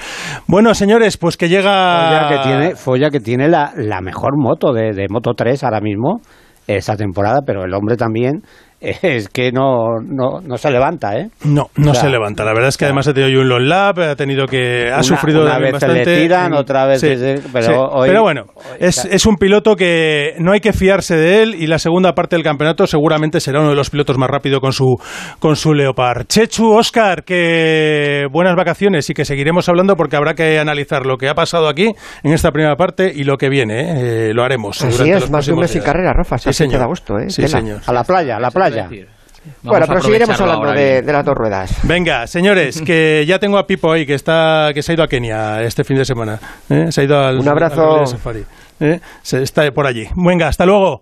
Bueno, señores, pues que llega Foya que tiene, Foya que tiene la, la mejor moto de, de Moto 3 ahora mismo, esta temporada, pero el hombre también es que no, no, no se levanta, ¿eh? No, no O sea, se levanta. La verdad es que además ha tenido un long lap, ha tenido que ha Una- sufrido una vez bastante. le tiran, otra vez Sí, pero sí. hoy- Pero bueno, es, es un piloto que no hay que fiarse de él y la segunda parte del campeonato seguramente será uno de los pilotos más rápido con su con su Leopard. Chechu, Oscar, que buenas vacaciones y que seguiremos hablando porque habrá que analizar lo que ha pasado aquí en esta primera parte y lo que viene. ¿eh? Eh, lo haremos. Así es, los más de un mes sin carrera, Rafa, Sí, hasta el 15 de señor. agosto, ¿eh? Sí, señor. A la playa, a la playa. Bueno, pero seguiremos hablando de, las dos ruedas. Venga, señores, que ya tengo a Pipo ahí, que está que se ha ido a Kenia este fin de semana. ¿eh? Se ha ido al Un abrazo. al Safari. ¿eh? Se está por allí. Venga, hasta luego.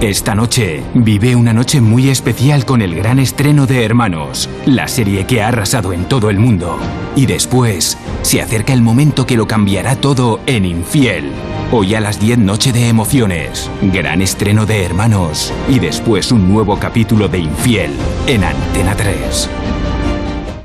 Esta noche vive una noche muy especial con el gran estreno de Hermanos, la serie que ha arrasado en todo el mundo. Y después se acerca el momento que lo cambiará todo en Infiel. Hoy a las 10 noche de emociones, gran estreno de Hermanos y después un nuevo capítulo de Infiel en Antena 3.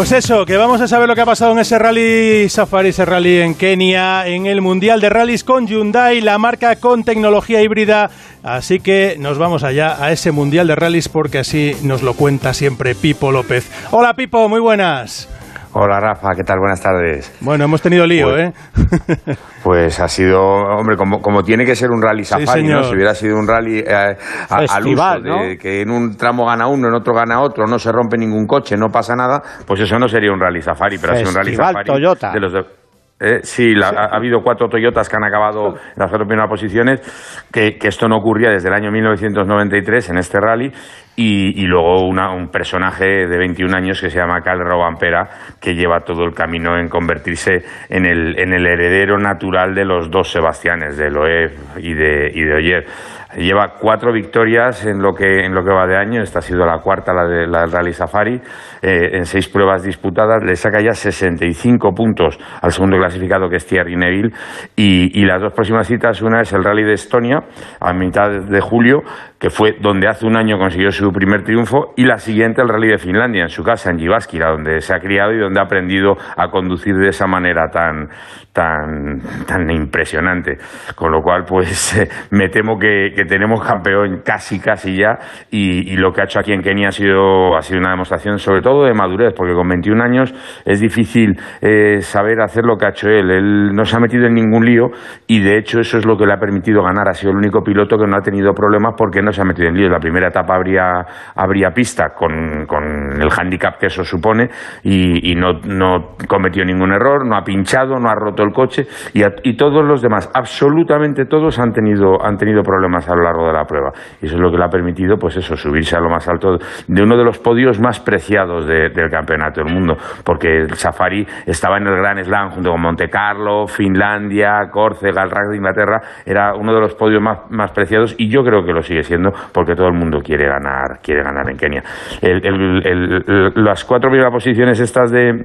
Pues eso, que vamos a saber lo que ha pasado en ese rally Safari, ese rally en Kenia, en el Mundial de Rallys con Hyundai, la marca con tecnología híbrida. Así que nos vamos allá a ese Mundial de Rallys porque así nos lo cuenta siempre Pipo López. Hola Pipo, muy buenas. Hola Rafa, ¿qué tal? Buenas tardes. Bueno, hemos tenido lío, Pues- ¿eh? Pues ha sido, hombre, como, como tiene que ser un rally safari, ¿no? Si hubiera sido un rally eh, a- al uso, de que en un tramo gana uno, en otro gana otro, no se rompe ningún coche, no pasa nada, pues eso no sería un rally safari, pero ha sido un rally safari Toyota. de los de- eh, sí, la- ha, ha habido cuatro Toyotas que han acabado en las cuatro primeras posiciones, que, que esto no ocurría desde el año 1993 en este rally, y, y luego una- un personaje de 21 años que se llama Cal Robampera, que lleva todo el camino en convertirse en el, en el heredero natural de los dos Sebastianes, de Loeb y de, y de Oyer. Lleva cuatro victorias en lo que en lo que va de año. Esta ha sido la cuarta, la, de, la del Rally Safari, eh, en seis pruebas disputadas. Le saca ya 65 puntos al segundo clasificado, que es Thierry Neville. Y, y las dos próximas citas, una es el Rally de Estonia, a mitad de julio, que fue donde hace un año consiguió su primer triunfo, y la siguiente el Rally de Finlandia, en su casa, en Jyväskylä, donde se ha criado y donde ha aprendido a conducir de esa manera tan, tan, tan impresionante. Con lo cual, pues eh, me temo que, tenemos campeón casi, casi ya, y, y lo que ha hecho aquí en Kenia ha sido, ha sido una demostración sobre todo de madurez, porque con 21 años es difícil eh, saber hacer lo que ha hecho él. Él no se ha metido en ningún lío y de hecho eso es lo que le ha permitido ganar. Ha sido el único piloto que no ha tenido problemas porque no se ha metido en lío. La primera etapa habría, habría pista con, con el hándicap que eso supone y, no, no cometió ningún error, no ha pinchado, no ha roto el coche y, y todos los demás, absolutamente todos han tenido, han tenido problemas a lo largo de la prueba. Y eso es lo que le ha permitido, pues eso, subirse a lo más alto de uno de los podios más preciados de- del campeonato del mundo, porque el Safari estaba en el Gran Slam junto con Monte Carlo, Finlandia, Córcega, el Rally de Inglaterra, era uno de los podios más, más preciados y yo creo que lo sigue siendo porque todo el mundo quiere ganar, quiere ganar en Kenia. Las cuatro primeras posiciones estas de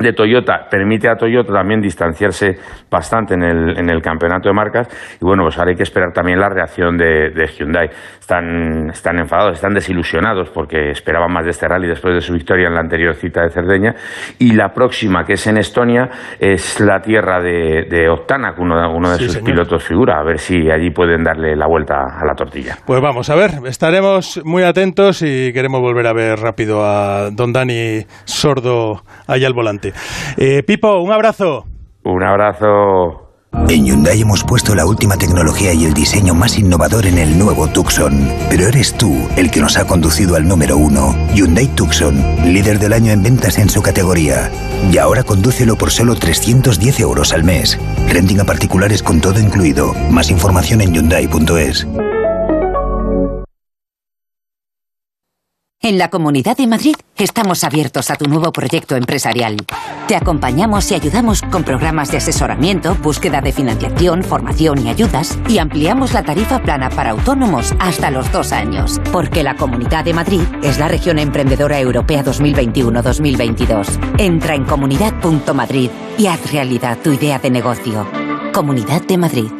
de Toyota permite a Toyota también distanciarse bastante en el, en el campeonato de marcas y bueno, pues ahora hay que esperar también la reacción de, de Hyundai. Están, están enfadados, están desilusionados porque esperaban más de este rally después de su victoria en la anterior cita de Cerdeña y la próxima, que es en Estonia, es la tierra de, de Oktanak, uno, de- uno de Sí, sus señor. pilotos figura, a ver si allí pueden darle la vuelta a la tortilla. Pues vamos a ver, estaremos muy atentos y queremos volver a ver rápido a don Dani sordo allá al volante. Eh, Pipo, un abrazo. Un abrazo. En Hyundai hemos puesto la última tecnología y el diseño más innovador en el nuevo Tucson. Pero eres tú el que nos ha conducido al número uno. Hyundai Tucson, líder del año en ventas en su categoría. Y ahora condúcelo por solo 310 euros al mes. Renting a particulares con todo incluido. Más información en Hyundai.es. En la Comunidad de Madrid estamos abiertos a tu nuevo proyecto empresarial. Te acompañamos y ayudamos con programas de asesoramiento, búsqueda de financiación, formación y ayudas y ampliamos la tarifa plana para autónomos hasta los dos años. Porque la Comunidad de Madrid es la región emprendedora europea 2021-2022. Entra en comunidad.madrid y haz realidad tu idea de negocio. Comunidad de Madrid.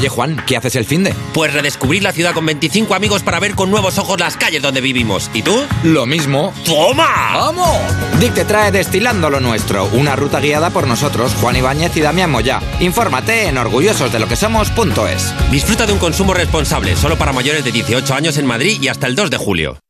Oye Juan, ¿qué haces el fin de? Pues redescubrir la ciudad con 25 amigos para ver con nuevos ojos las calles donde vivimos. ¿Y tú? Lo mismo. ¡Toma! ¡Vamos! Dick te trae Destilando lo Nuestro, una ruta guiada por nosotros, Juan Ibáñez y Damián Moya. Infórmate en orgullososdeloquesomos.es. Disfruta de un consumo responsable, solo para mayores de 18 años en Madrid y hasta el 2 de julio.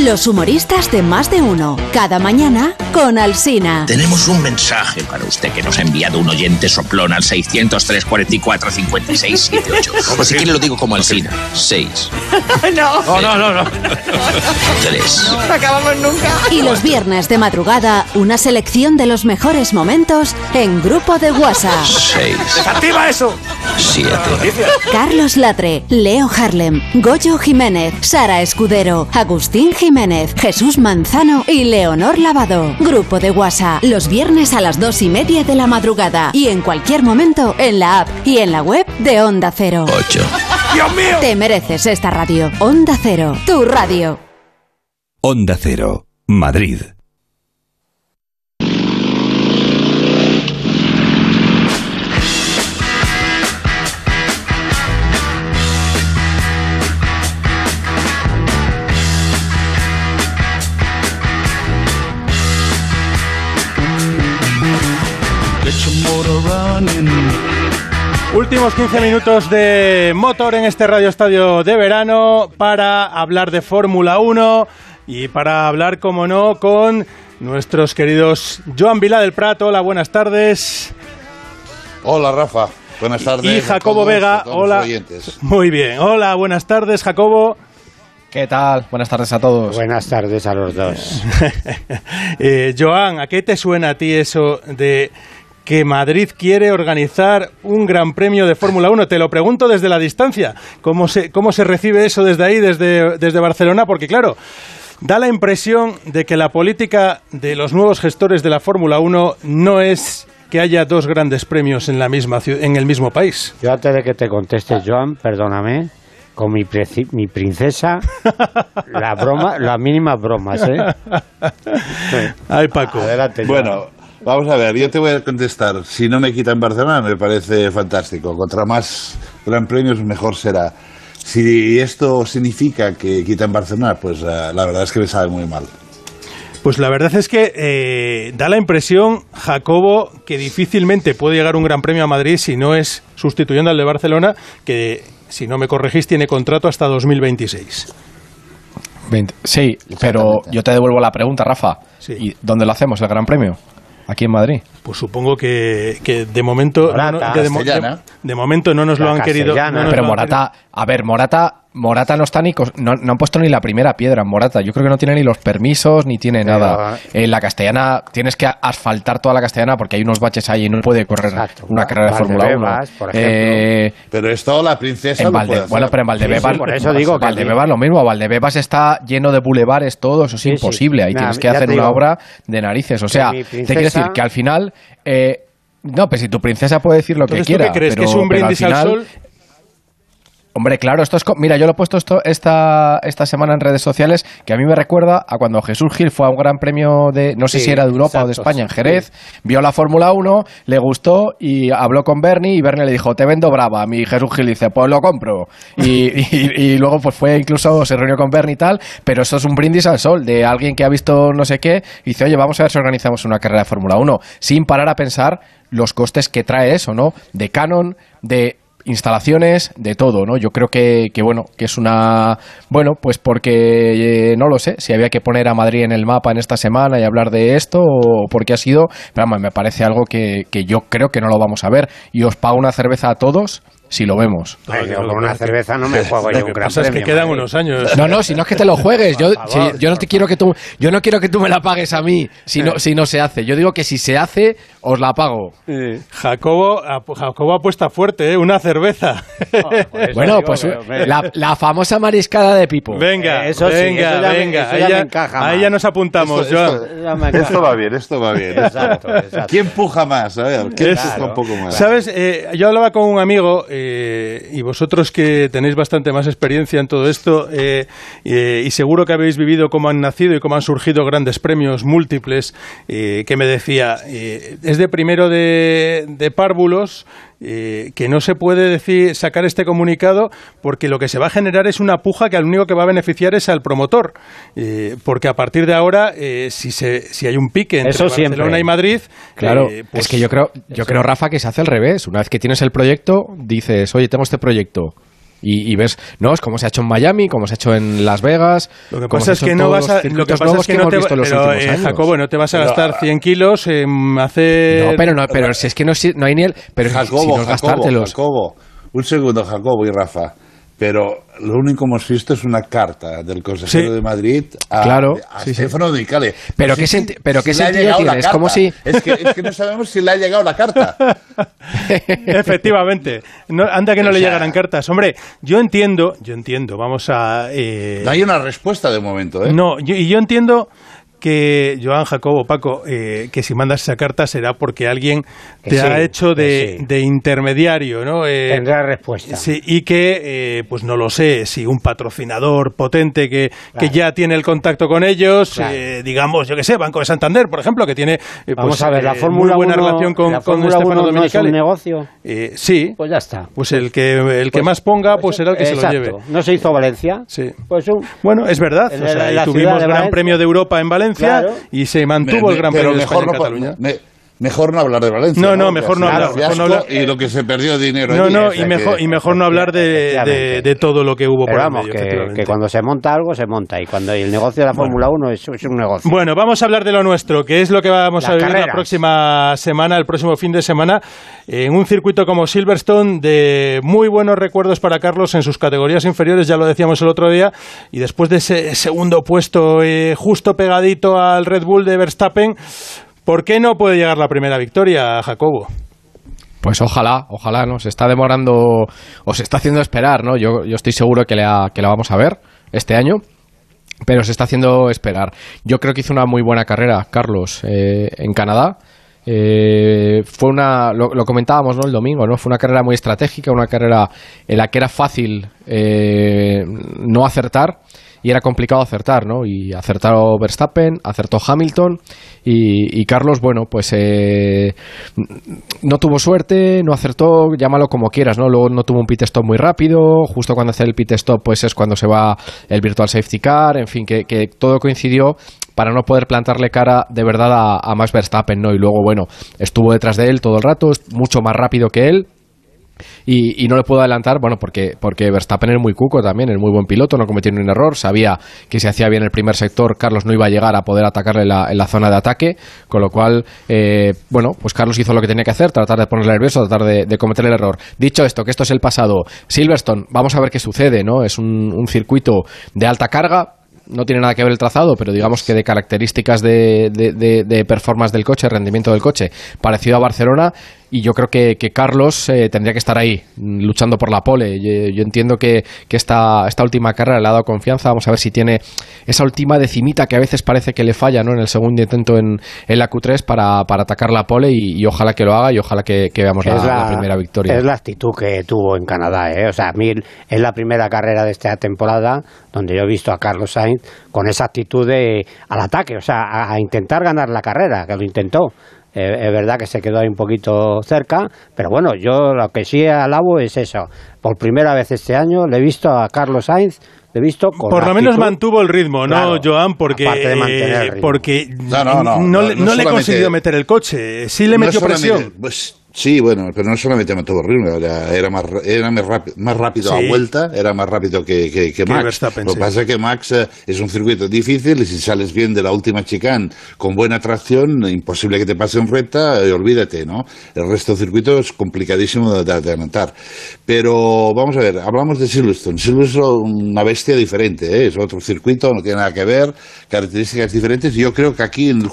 Los humoristas de más de uno, cada mañana con Alsina. Tenemos un mensaje para usted que nos ha enviado un oyente soplón al 603 44 56 78. O si quiere lo digo como Alsina. 6. no. No, no, no, no. 3. No acabamos nunca. Y los viernes de madrugada, una selección de los mejores momentos en grupo de WhatsApp. 6. ¡Desactiva eso! 7. Carlos Latre, Leo Harlem, Goyo Jiménez, Sara Escudero, Agustín Jiménez, Jesús Manzano y Leonor Lavado. Grupo de WhatsApp, los viernes a las dos y media de la madrugada y en cualquier momento en la app y en la web de Onda Cero. 8. ¡Dios mío! Te mereces esta radio. Onda Cero, tu radio. Onda Cero, Madrid. Últimos 15 minutos de motor en este Radio Estadio de verano para hablar de Fórmula 1 y para hablar, como no, con nuestros queridos Joan Vila del Prato. Hola, buenas tardes. Hola, Rafa. Buenas tardes. Y a Jacobo todos, Vega. a todos los Hola. oyentes. Muy bien. Hola, buenas tardes, Jacobo. ¿Qué tal? Buenas tardes a todos. Buenas tardes a los dos. Eh, Joan, ¿a qué te suena a ti eso de que Madrid quiere organizar un gran premio de Fórmula 1? Te lo pregunto desde la distancia. ¿Cómo se, cómo se recibe eso desde ahí, desde, desde Barcelona? Porque claro, da la impresión de que la política de los nuevos gestores de la Fórmula 1 no es que haya dos grandes premios en, la misma, en el mismo país. Yo antes de que te contestes, Joan, perdóname, con mi, mi princesa, la broma, las mínimas bromas, ¿eh? Ay, Paco. Adelante. Bueno, vamos a ver, yo te voy a contestar. Si no me quitan Barcelona, me parece fantástico. Contra más gran premios, mejor será. Si esto significa que quitan Barcelona, pues eh, la verdad es que me sabe muy mal. Pues la verdad es que eh, da la impresión, Jacobo, que difícilmente puede llegar un Gran Premio a Madrid si no es sustituyendo al de Barcelona, que si no me corregís tiene contrato hasta 2026. 20. Sí, pero yo te devuelvo la pregunta, Rafa. ¿Y dónde lo hacemos, el Gran Premio? Aquí en Madrid. Pues supongo que, que de momento Morata, no, no- que de, de- de momento no nos lo han querido. no nos pero Morata, a ver, Morata, Morata no está ni cos- no, no han puesto ni la primera piedra en Morata. Yo creo que no tiene ni los permisos ni tiene nada. En la Castellana tienes que asfaltar toda la Castellana porque hay unos baches ahí y no puede correr una carrera de Fórmula 1. Valdebebas, por Eh, Pero esto la princesa en lo Valde- puede hacer. bueno, pero en Valdebebas, por eso digo que- Valdebebas lo mismo. Valdebebas está lleno de bulevares, todo eso es imposible. Ahí Nah, tienes que hacer una obra de narices. O sea, te quiero decir que al final. eh, no, pero si tu princesa puede decir lo que Entonces, ¿tú quiera. qué crees? pero, ¿Que es un al brindis al sol? Hombre, claro, esto es. Mira, yo lo he puesto esto esta, esta semana en redes sociales, que a mí me recuerda a cuando Jesús Gil fue a un gran premio de. No sé Sí, si era de Europa o de España, en Jerez, vio la Fórmula 1, le gustó y habló con Bernie. Y Bernie le dijo: Te vendo brava. A mí Jesús Gil dice: Pues lo compro. Y, y- y luego, pues fue incluso, se reunió con Bernie y tal. Pero eso es un brindis al sol de alguien que ha visto no sé qué. Y dice: Oye, vamos a ver si organizamos una carrera de Fórmula 1. Sin parar a pensar los costes que trae eso, ¿no? De Canon, de instalaciones, de todo, ¿no? Yo creo que, que bueno, que es una... Bueno, pues porque eh, no lo sé, si había que poner a Madrid en el mapa en esta semana y hablar de esto o por qué ha sido, pero vamos, me parece algo que, que yo creo que no lo vamos a ver. Y os pago una cerveza a todos si lo vemos. Ay, yo con una cerveza no me juego yo un que gran pasa es que premio, quedan Madrid. unos años. No, no, si no es que te lo juegues. Yo, si- yo no te quiero que tú, yo no quiero que tú me la pagues a mí si no, si no se hace. Yo digo que si se hace, os la pago. Jacobo, Jacobo apuesta fuerte, ¿eh? Una cerveza. Bueno, pues la, la famosa mariscada de Pipo. Venga, Eso sí, venga, eso ya me- venga. eso ahí ya ya- me encaja ahí ya nos apuntamos, Esto- Joan. esto- me. Esto va bien, esto va bien. Exacto, exacto. ¿Quién puja más? A ver, ¿quién Es- puja un poco más? ¿Sabes? Eh, yo hablaba con un amigo eh, y vosotros que tenéis bastante más experiencia en todo esto eh, eh, y seguro que habéis vivido cómo han nacido y cómo han surgido grandes premios múltiples, eh, que me decía, eh, es de primero de, de párvulos. Eh, que no se puede decir sacar este comunicado porque lo que se va a generar es una puja que al único que va a beneficiar es al promotor eh, porque a partir de ahora eh, si se si hay un pique entre Eso Barcelona siempre. y Madrid Claro, eh, pues es que yo creo, yo creo, Rafa, que se hace al revés. Una vez que tienes el proyecto, dices, oye, tengo este proyecto. Y, y ves, no, es como se ha hecho en Miami, como se ha hecho en Las Vegas. Lo que pasa es que no vas a, lo que pasa es que, no te, pero, últimos eh, años. Jacobo, no te vas a Pero, gastar ah, 100 kilos en hacer... No, pero no, pero si es que no, si- no hay ni el, pero si- Jacobo, si no es Jacobo, gastártelos. Jacobo. Un segundo, Jacobo y Rafa. Pero lo único que hemos visto es una carta del consejero Sí. de Madrid a, Claro, a sí, sí. Stefano Dicale. Pero Si qué es que- senti- pero si qué sentido tiene, es como si- Es que, es que no sabemos si le ha llegado la carta. Efectivamente. No, anda que no O le llegaran cartas. Hombre, yo entiendo, yo entiendo, vamos a... eh, No hay una respuesta de momento, ¿eh? No, yo- y yo entiendo que, Joan, Jacobo, Paco, eh, que si mandas esa carta será porque alguien Que te sí, ha hecho de, que sí. de intermediario, ¿no? Eh, Tendrá respuesta. Sí, y que, eh, pues no lo sé, si un patrocinador potente que, que ya tiene el contacto con ellos, Claro. eh, digamos, yo que sé, Banco de Santander, por ejemplo, que tiene eh, Vamos pues, a ver, la Fórmula muy buena 1 relación con, la con Fórmula 1 no es un negocio. Eh, sí, Pues ya está. pues el que, el que Pues- más ponga, pues será el que se lo lleve. No se hizo Valencia. Sí. Pues un, Bueno, es verdad. En o sea, la- y la tuvimos Gran Valencia. Premio de Europa en Valencia Claro. y se mantuvo Me- el Gran Premio de España mejor en no, Cataluña. me- mejor no hablar de Valencia. No, no, mejor no hablar, mejor no hablar. Y lo que se perdió de dinero No, allí, no, o sea y mejor, que- y mejor no hablar de, de, de todo lo que hubo Pero por el vamos, medio, que, que cuando se monta algo, se monta. Y cuando el negocio de la Fórmula 1 es, es un negocio. Bueno, vamos a hablar de lo nuestro, que es lo que vamos Las a vivir la carreras. próxima semana, el próximo fin de semana, en un circuito como Silverstone, de muy buenos recuerdos para Carlos en sus categorías inferiores, ya lo decíamos el otro día, y después de ese segundo puesto eh, justo pegadito al Red Bull de Verstappen, ¿por qué no puede llegar la primera victoria, Jacobo? Pues ojalá, ojalá, ¿no? Se está demorando o se está haciendo esperar, ¿no? Yo, yo estoy seguro que la, que la vamos a ver este año, pero se está haciendo esperar. Yo creo que hizo una muy buena carrera, Carlos, eh, en Canadá. Eh, fue una, lo, comentábamos ¿no? el domingo, ¿no? Fue una carrera muy estratégica, una carrera en la que era fácil eh, no acertar y era complicado acertar, ¿no? Y acertó Verstappen, acertó Hamilton y, Carlos, bueno, pues eh, no tuvo suerte, no acertó, llámalo como quieras, ¿no? Luego no tuvo un pit stop muy rápido, justo cuando hace el pit stop, pues es cuando se va el virtual safety car, en fin, que, todo coincidió para no poder plantarle cara de verdad a, a Verstappen, ¿no? Y luego, bueno, estuvo detrás de él todo el rato, es mucho más rápido que él, y, y no le puedo adelantar, bueno, porque, porque Verstappen es muy cuco también, es muy buen piloto, no cometió ningún error, sabía que si hacía bien el primer sector, Carlos no iba a llegar a poder atacarle la- en la zona de ataque, con lo cual, eh, bueno, pues Carlos hizo lo que tenía que hacer, tratar de ponerle nervioso, tratar de, cometer el error. Dicho esto, que esto es el pasado, Silverstone, vamos a ver qué sucede, ¿no? Es un, un circuito de alta carga, no tiene nada que ver el trazado, pero digamos que de características de, de- de- de performance del coche, rendimiento del coche, parecido a Barcelona. Y yo creo que, que Carlos eh, tendría que estar ahí, mm, luchando por la pole. Yo, yo entiendo que, que esta, esta última carrera le ha dado confianza. Vamos a ver si tiene esa última decimita que a veces parece que le falla ¿no? en el segundo intento en, en la Q3 para, para atacar la pole y, y ojalá que lo haga y ojalá que, que veamos la, primera victoria. Es la actitud que tuvo en Canadá, ¿eh? O sea, a mí es la primera carrera de esta temporada donde yo he visto a Carlos Sainz con esa actitud de, al ataque, o sea, a, a intentar ganar la carrera, que lo intentó. Eh, es verdad que se quedó ahí un poquito cerca, pero bueno, yo lo que sí alabo es eso. Por primera vez este año le he visto a Carlos Sainz, le he visto con Por lo menos mantuvo el ritmo, ¿no, Claro, Joan? Porque, de mantener el ritmo. porque No, no, no, le- no, no no le solamente- consiguió meter el coche, sí le metió presión. pues, sí, bueno, pero no solamente el ritmo, era, era más, ra- era más, rápido, más rápido Sí. a vuelta, era más rápido que, que, Max. Lo que pasa es que Max eh, es un circuito difícil y si sales bien de la última chicane con buena tracción, imposible que te pase en recta, eh, olvídate, ¿no? El resto del circuito es complicadísimo de, de adelantar. Pero vamos a ver, hablamos de Silverstone. Silverstone una bestia diferente, ¿eh? es otro circuito, no tiene nada que ver, características diferentes. Yo creo que aquí en el,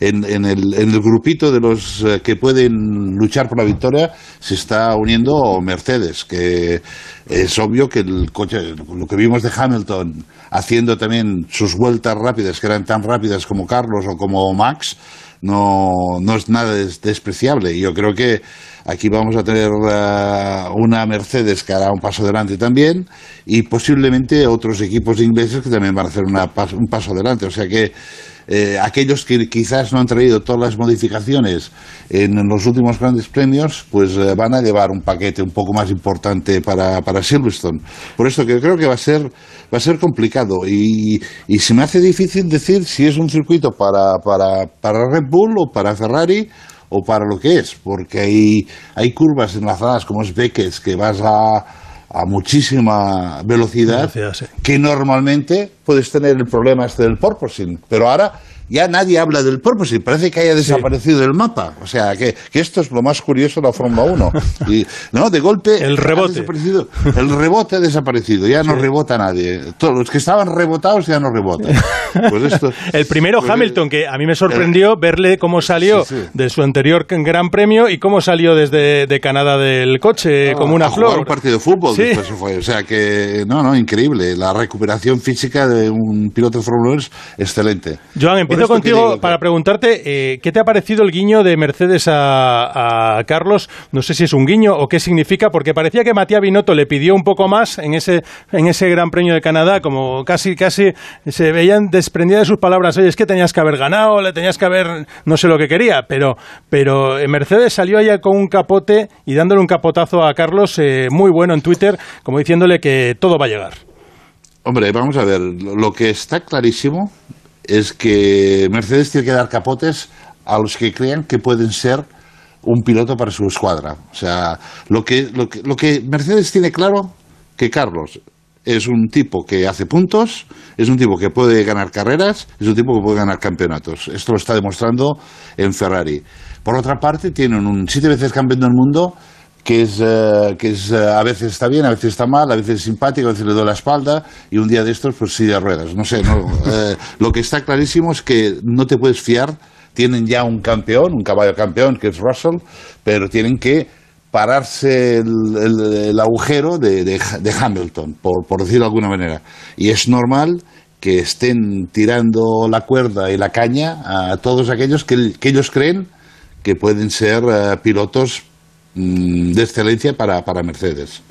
en, en el, en el grupito de los eh, que pueden luchar por la victoria se está uniendo Mercedes, que es obvio que el coche, lo que vimos de Hamilton haciendo también sus vueltas rápidas, que eran tan rápidas como Carlos o como Max, no, no es nada des- despreciable. Yo creo que aquí vamos a tener eh, una Mercedes que hará un paso adelante también y posiblemente otros equipos ingleses que también van a hacer una pas- un paso adelante. O sea que eh, aquellos que quizás no han traído todas las modificaciones en los últimos grandes premios, pues eh, van a llevar un paquete un poco más importante para, para Silverstone. Por eso que creo que va a ser, va a ser complicado y, y se me hace difícil decir si es un circuito para, para, para Red Bull o para Ferrari o para lo que es, porque hay, hay curvas enlazadas como es Beckett que vas a, a muchísima velocidad, Velocidad, sí. que normalmente puedes tener el problema este del porpoising, pero ahora ya nadie habla del porpoising, parece que haya desaparecido del mapa, o sea, que, que esto es lo más curioso de la Fórmula 1. Y, no, de golpe El rebote. desaparecido. el rebote ha desaparecido, ya no rebota nadie. Todos los que estaban rebotados ya no rebotan. Pues esto, El primero pues, Hamilton, que a mí me sorprendió verle cómo salió Sí, sí. de su anterior Gran Premio y cómo salió desde de Canadá del coche como una a jugar flor. un partido de fútbol Sí. después fue. O sea que, no, no, increíble. La recuperación física de un piloto de Fórmula 1 es excelente. Joan, Por contigo para preguntarte eh, qué te ha parecido el guiño de Mercedes a, a Carlos. No sé si es un guiño o qué significa, porque parecía que Matías Binotto le pidió un poco más en ese, en ese Gran Premio de Canadá, como casi, casi se veían desprendidas de sus palabras. Oye, es que tenías que haber ganado, le tenías que haber, no sé lo que quería, pero, pero eh, Mercedes salió allá con un capote y dándole un capotazo a Carlos eh, muy bueno en Twitter, como diciéndole que todo va a llegar. Hombre, vamos a ver, lo que está clarísimo es que Mercedes tiene que dar capotes a los que crean que pueden ser un piloto para su escuadra. O sea, lo que, lo que, lo que Mercedes tiene claro que Carlos es un tipo que hace puntos, es un tipo que puede ganar carreras, es un tipo que puede ganar campeonatos. Esto lo está demostrando en Ferrari. Por otra parte, tienen un siete veces campeón del mundo que es, eh, que es eh, a veces está bien, a veces está mal, a veces es simpático, a veces le doy la espalda y un día de estos pues silla de ruedas. No sé, no, eh, lo que está clarísimo es que no te puedes fiar. Tienen ya un campeón, un caballo campeón que es Russell, pero tienen que pararse el, el- agujero de, de- de Hamilton, por, por decirlo de alguna manera. Y es normal que estén tirando la cuerda y la caña a todos aquellos que, que ellos creen que pueden ser eh, pilotos mm, de excelencia para, para Mercedes.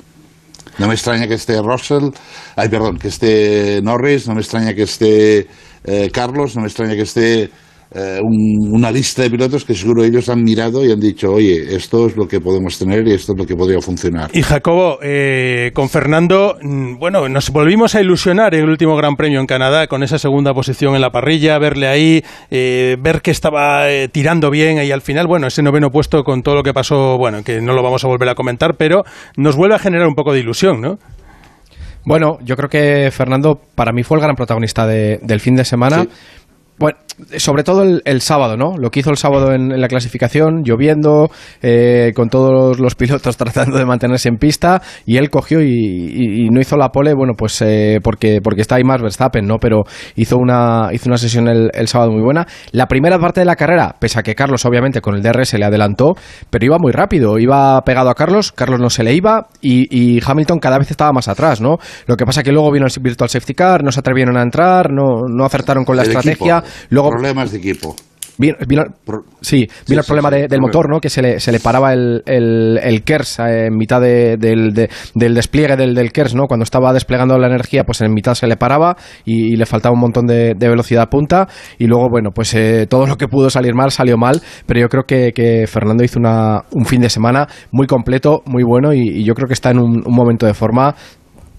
No me extraña que esté Russell, ay, perdón, que esté Norris, no me extraña que esté eh, Carlos, no me extraña que esté eh, un- una lista de pilotos que seguro ellos han mirado y han dicho, oye, esto es lo que podemos tener y esto es lo que podría funcionar. Y Jacobo, eh, con Fernando, mm, bueno, nos volvimos a ilusionar en el último Gran Premio en Canadá con esa segunda posición en la parrilla, verle ahí, eh, ver que estaba eh, tirando bien y al final, bueno, ese noveno puesto con todo lo que pasó, bueno, que no lo vamos a volver a comentar, pero nos vuelve a generar un poco de ilusión, ¿no? Bueno, yo creo que Fernando para mí fue el gran protagonista de- del fin de semana. Bueno, sobre todo el, el sábado, ¿no? Lo que hizo el sábado en, en la clasificación, lloviendo, eh, con todos los pilotos tratando de mantenerse en pista, y él cogió y, y- y no hizo la pole, bueno, pues eh, porque, porque está ahí más Verstappen, ¿no? Pero hizo una, hizo una sesión el, el sábado muy buena. La primera parte de la carrera, pese a que Carlos, obviamente, con el DRS le adelantó, pero iba muy rápido, iba pegado a Carlos, Carlos no se le iba, y, y Hamilton cada vez estaba más atrás, ¿no? Lo que pasa que luego vino el Virtual Safety Car, no se atrevieron a entrar, no, no acertaron con la El estrategia. equipo, Luego Problemas de equipo. Vino, vino- sí, vino el problema de- del motor, ¿no? Que se le, se le paraba el, el, el KERS eh, en mitad de- del, de- del despliegue del, del KERS, ¿no? Cuando estaba desplegando la energía, pues en mitad se le paraba y, y le faltaba un montón de, de velocidad punta. Y luego, bueno, pues eh, todo lo que pudo salir mal salió mal, pero yo creo que, que Fernando hizo una, un fin de semana muy completo, muy bueno y, y yo creo que está en un, un momento de forma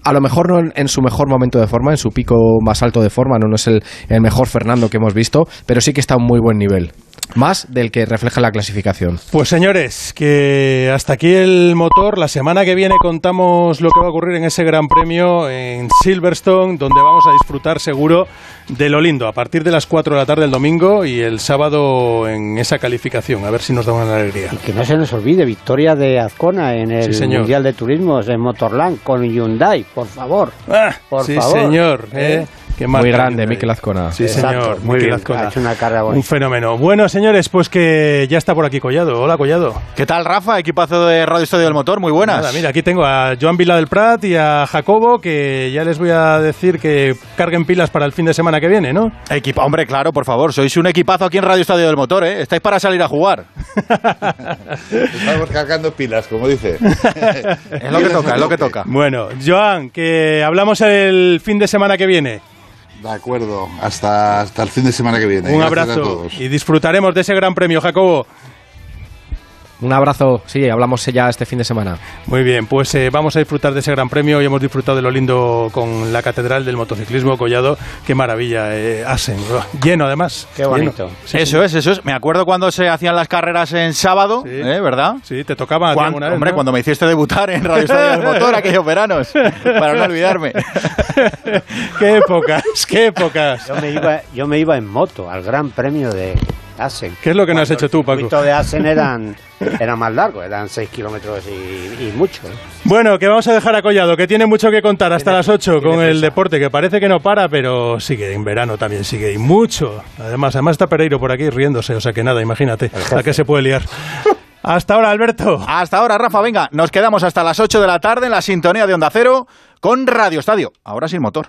a lo mejor no en, su mejor momento de forma, en su pico más alto de forma, no, no es el, el mejor Fernando que hemos visto, pero sí que está a un muy buen nivel. Más del que refleja la clasificación. Pues señores, que hasta aquí el motor. La semana que viene contamos lo que va a ocurrir en ese Gran Premio en Silverstone, donde vamos a disfrutar seguro de lo lindo a partir de las 4 de la tarde del domingo y el sábado en esa calificación. A ver si nos da una alegría. Que no se nos olvide, victoria de Azcona en el Sí, señor. Mundial de Turismos en Motorland con Hyundai, por favor. por Ah, sí, favor. señor. ¿eh? Qué Muy grande. Mikel Azcona. Sí, Exacto, señor. muy bien, Azcona. ha hecho una carrera bonita. Un fenómeno. Bueno, señores, pues que ya está por aquí Collado. Hola, Collado. ¿Qué tal, Rafa? Equipazo de Radio Estadio del Motor, muy buenas. Nada, mira, aquí tengo a Joan Vila del Prat y a Jacobo, que ya les voy a decir que carguen pilas para el fin de semana que viene, ¿no? Equipa, hombre, claro, por favor, sois un equipazo aquí en Radio Estadio del Motor, ¿eh? Estáis para salir a jugar. Estamos cargando pilas, como dice. Es lo que toca, es lo que toca. Bueno, Joan, que hablamos el fin de semana que viene. De acuerdo, hasta, hasta el fin de semana que viene. Un Gracias a abrazo todos. y disfrutaremos de ese gran premio, Jacobo. Un abrazo, sí, hablamos ya este fin de semana. Muy bien, pues eh, vamos a disfrutar de ese gran premio y hemos disfrutado de lo lindo con la Catedral del Motociclismo Collado. Qué maravilla, eh, Asen, oh, lleno además. Qué bonito. Lleno. Sí, eso es, eso es. Me acuerdo cuando se hacían las carreras en sábado, ¿eh? ¿verdad? Sí, te tocaba a ti Cuan- alguna vez, hombre, ¿no? cuando me hiciste debutar en Radio Estadio del Motor aquellos veranos, para no olvidarme. qué épocas, qué épocas. Yo me, iba, yo me iba en moto al Gran Premio de Asen. ¿Qué es lo que no has hecho tú, El Paco? circuito de Asen eran, era más largo, eran 6 kilómetros y, y mucho. ¿eh? Bueno, que vamos a dejar a Collado, que tiene mucho que contar hasta las 8 con el deporte, que parece que no para, pero sigue en verano también, sigue y mucho. Además, además está Pereiro por aquí riéndose, o sea que nada, imagínate a qué se puede liar. Hasta ahora, Alberto. Hasta ahora, Rafa, venga, nos quedamos hasta las 8 de la tarde en la sintonía de Onda Cero con Radio Estadio, ahora sin motor.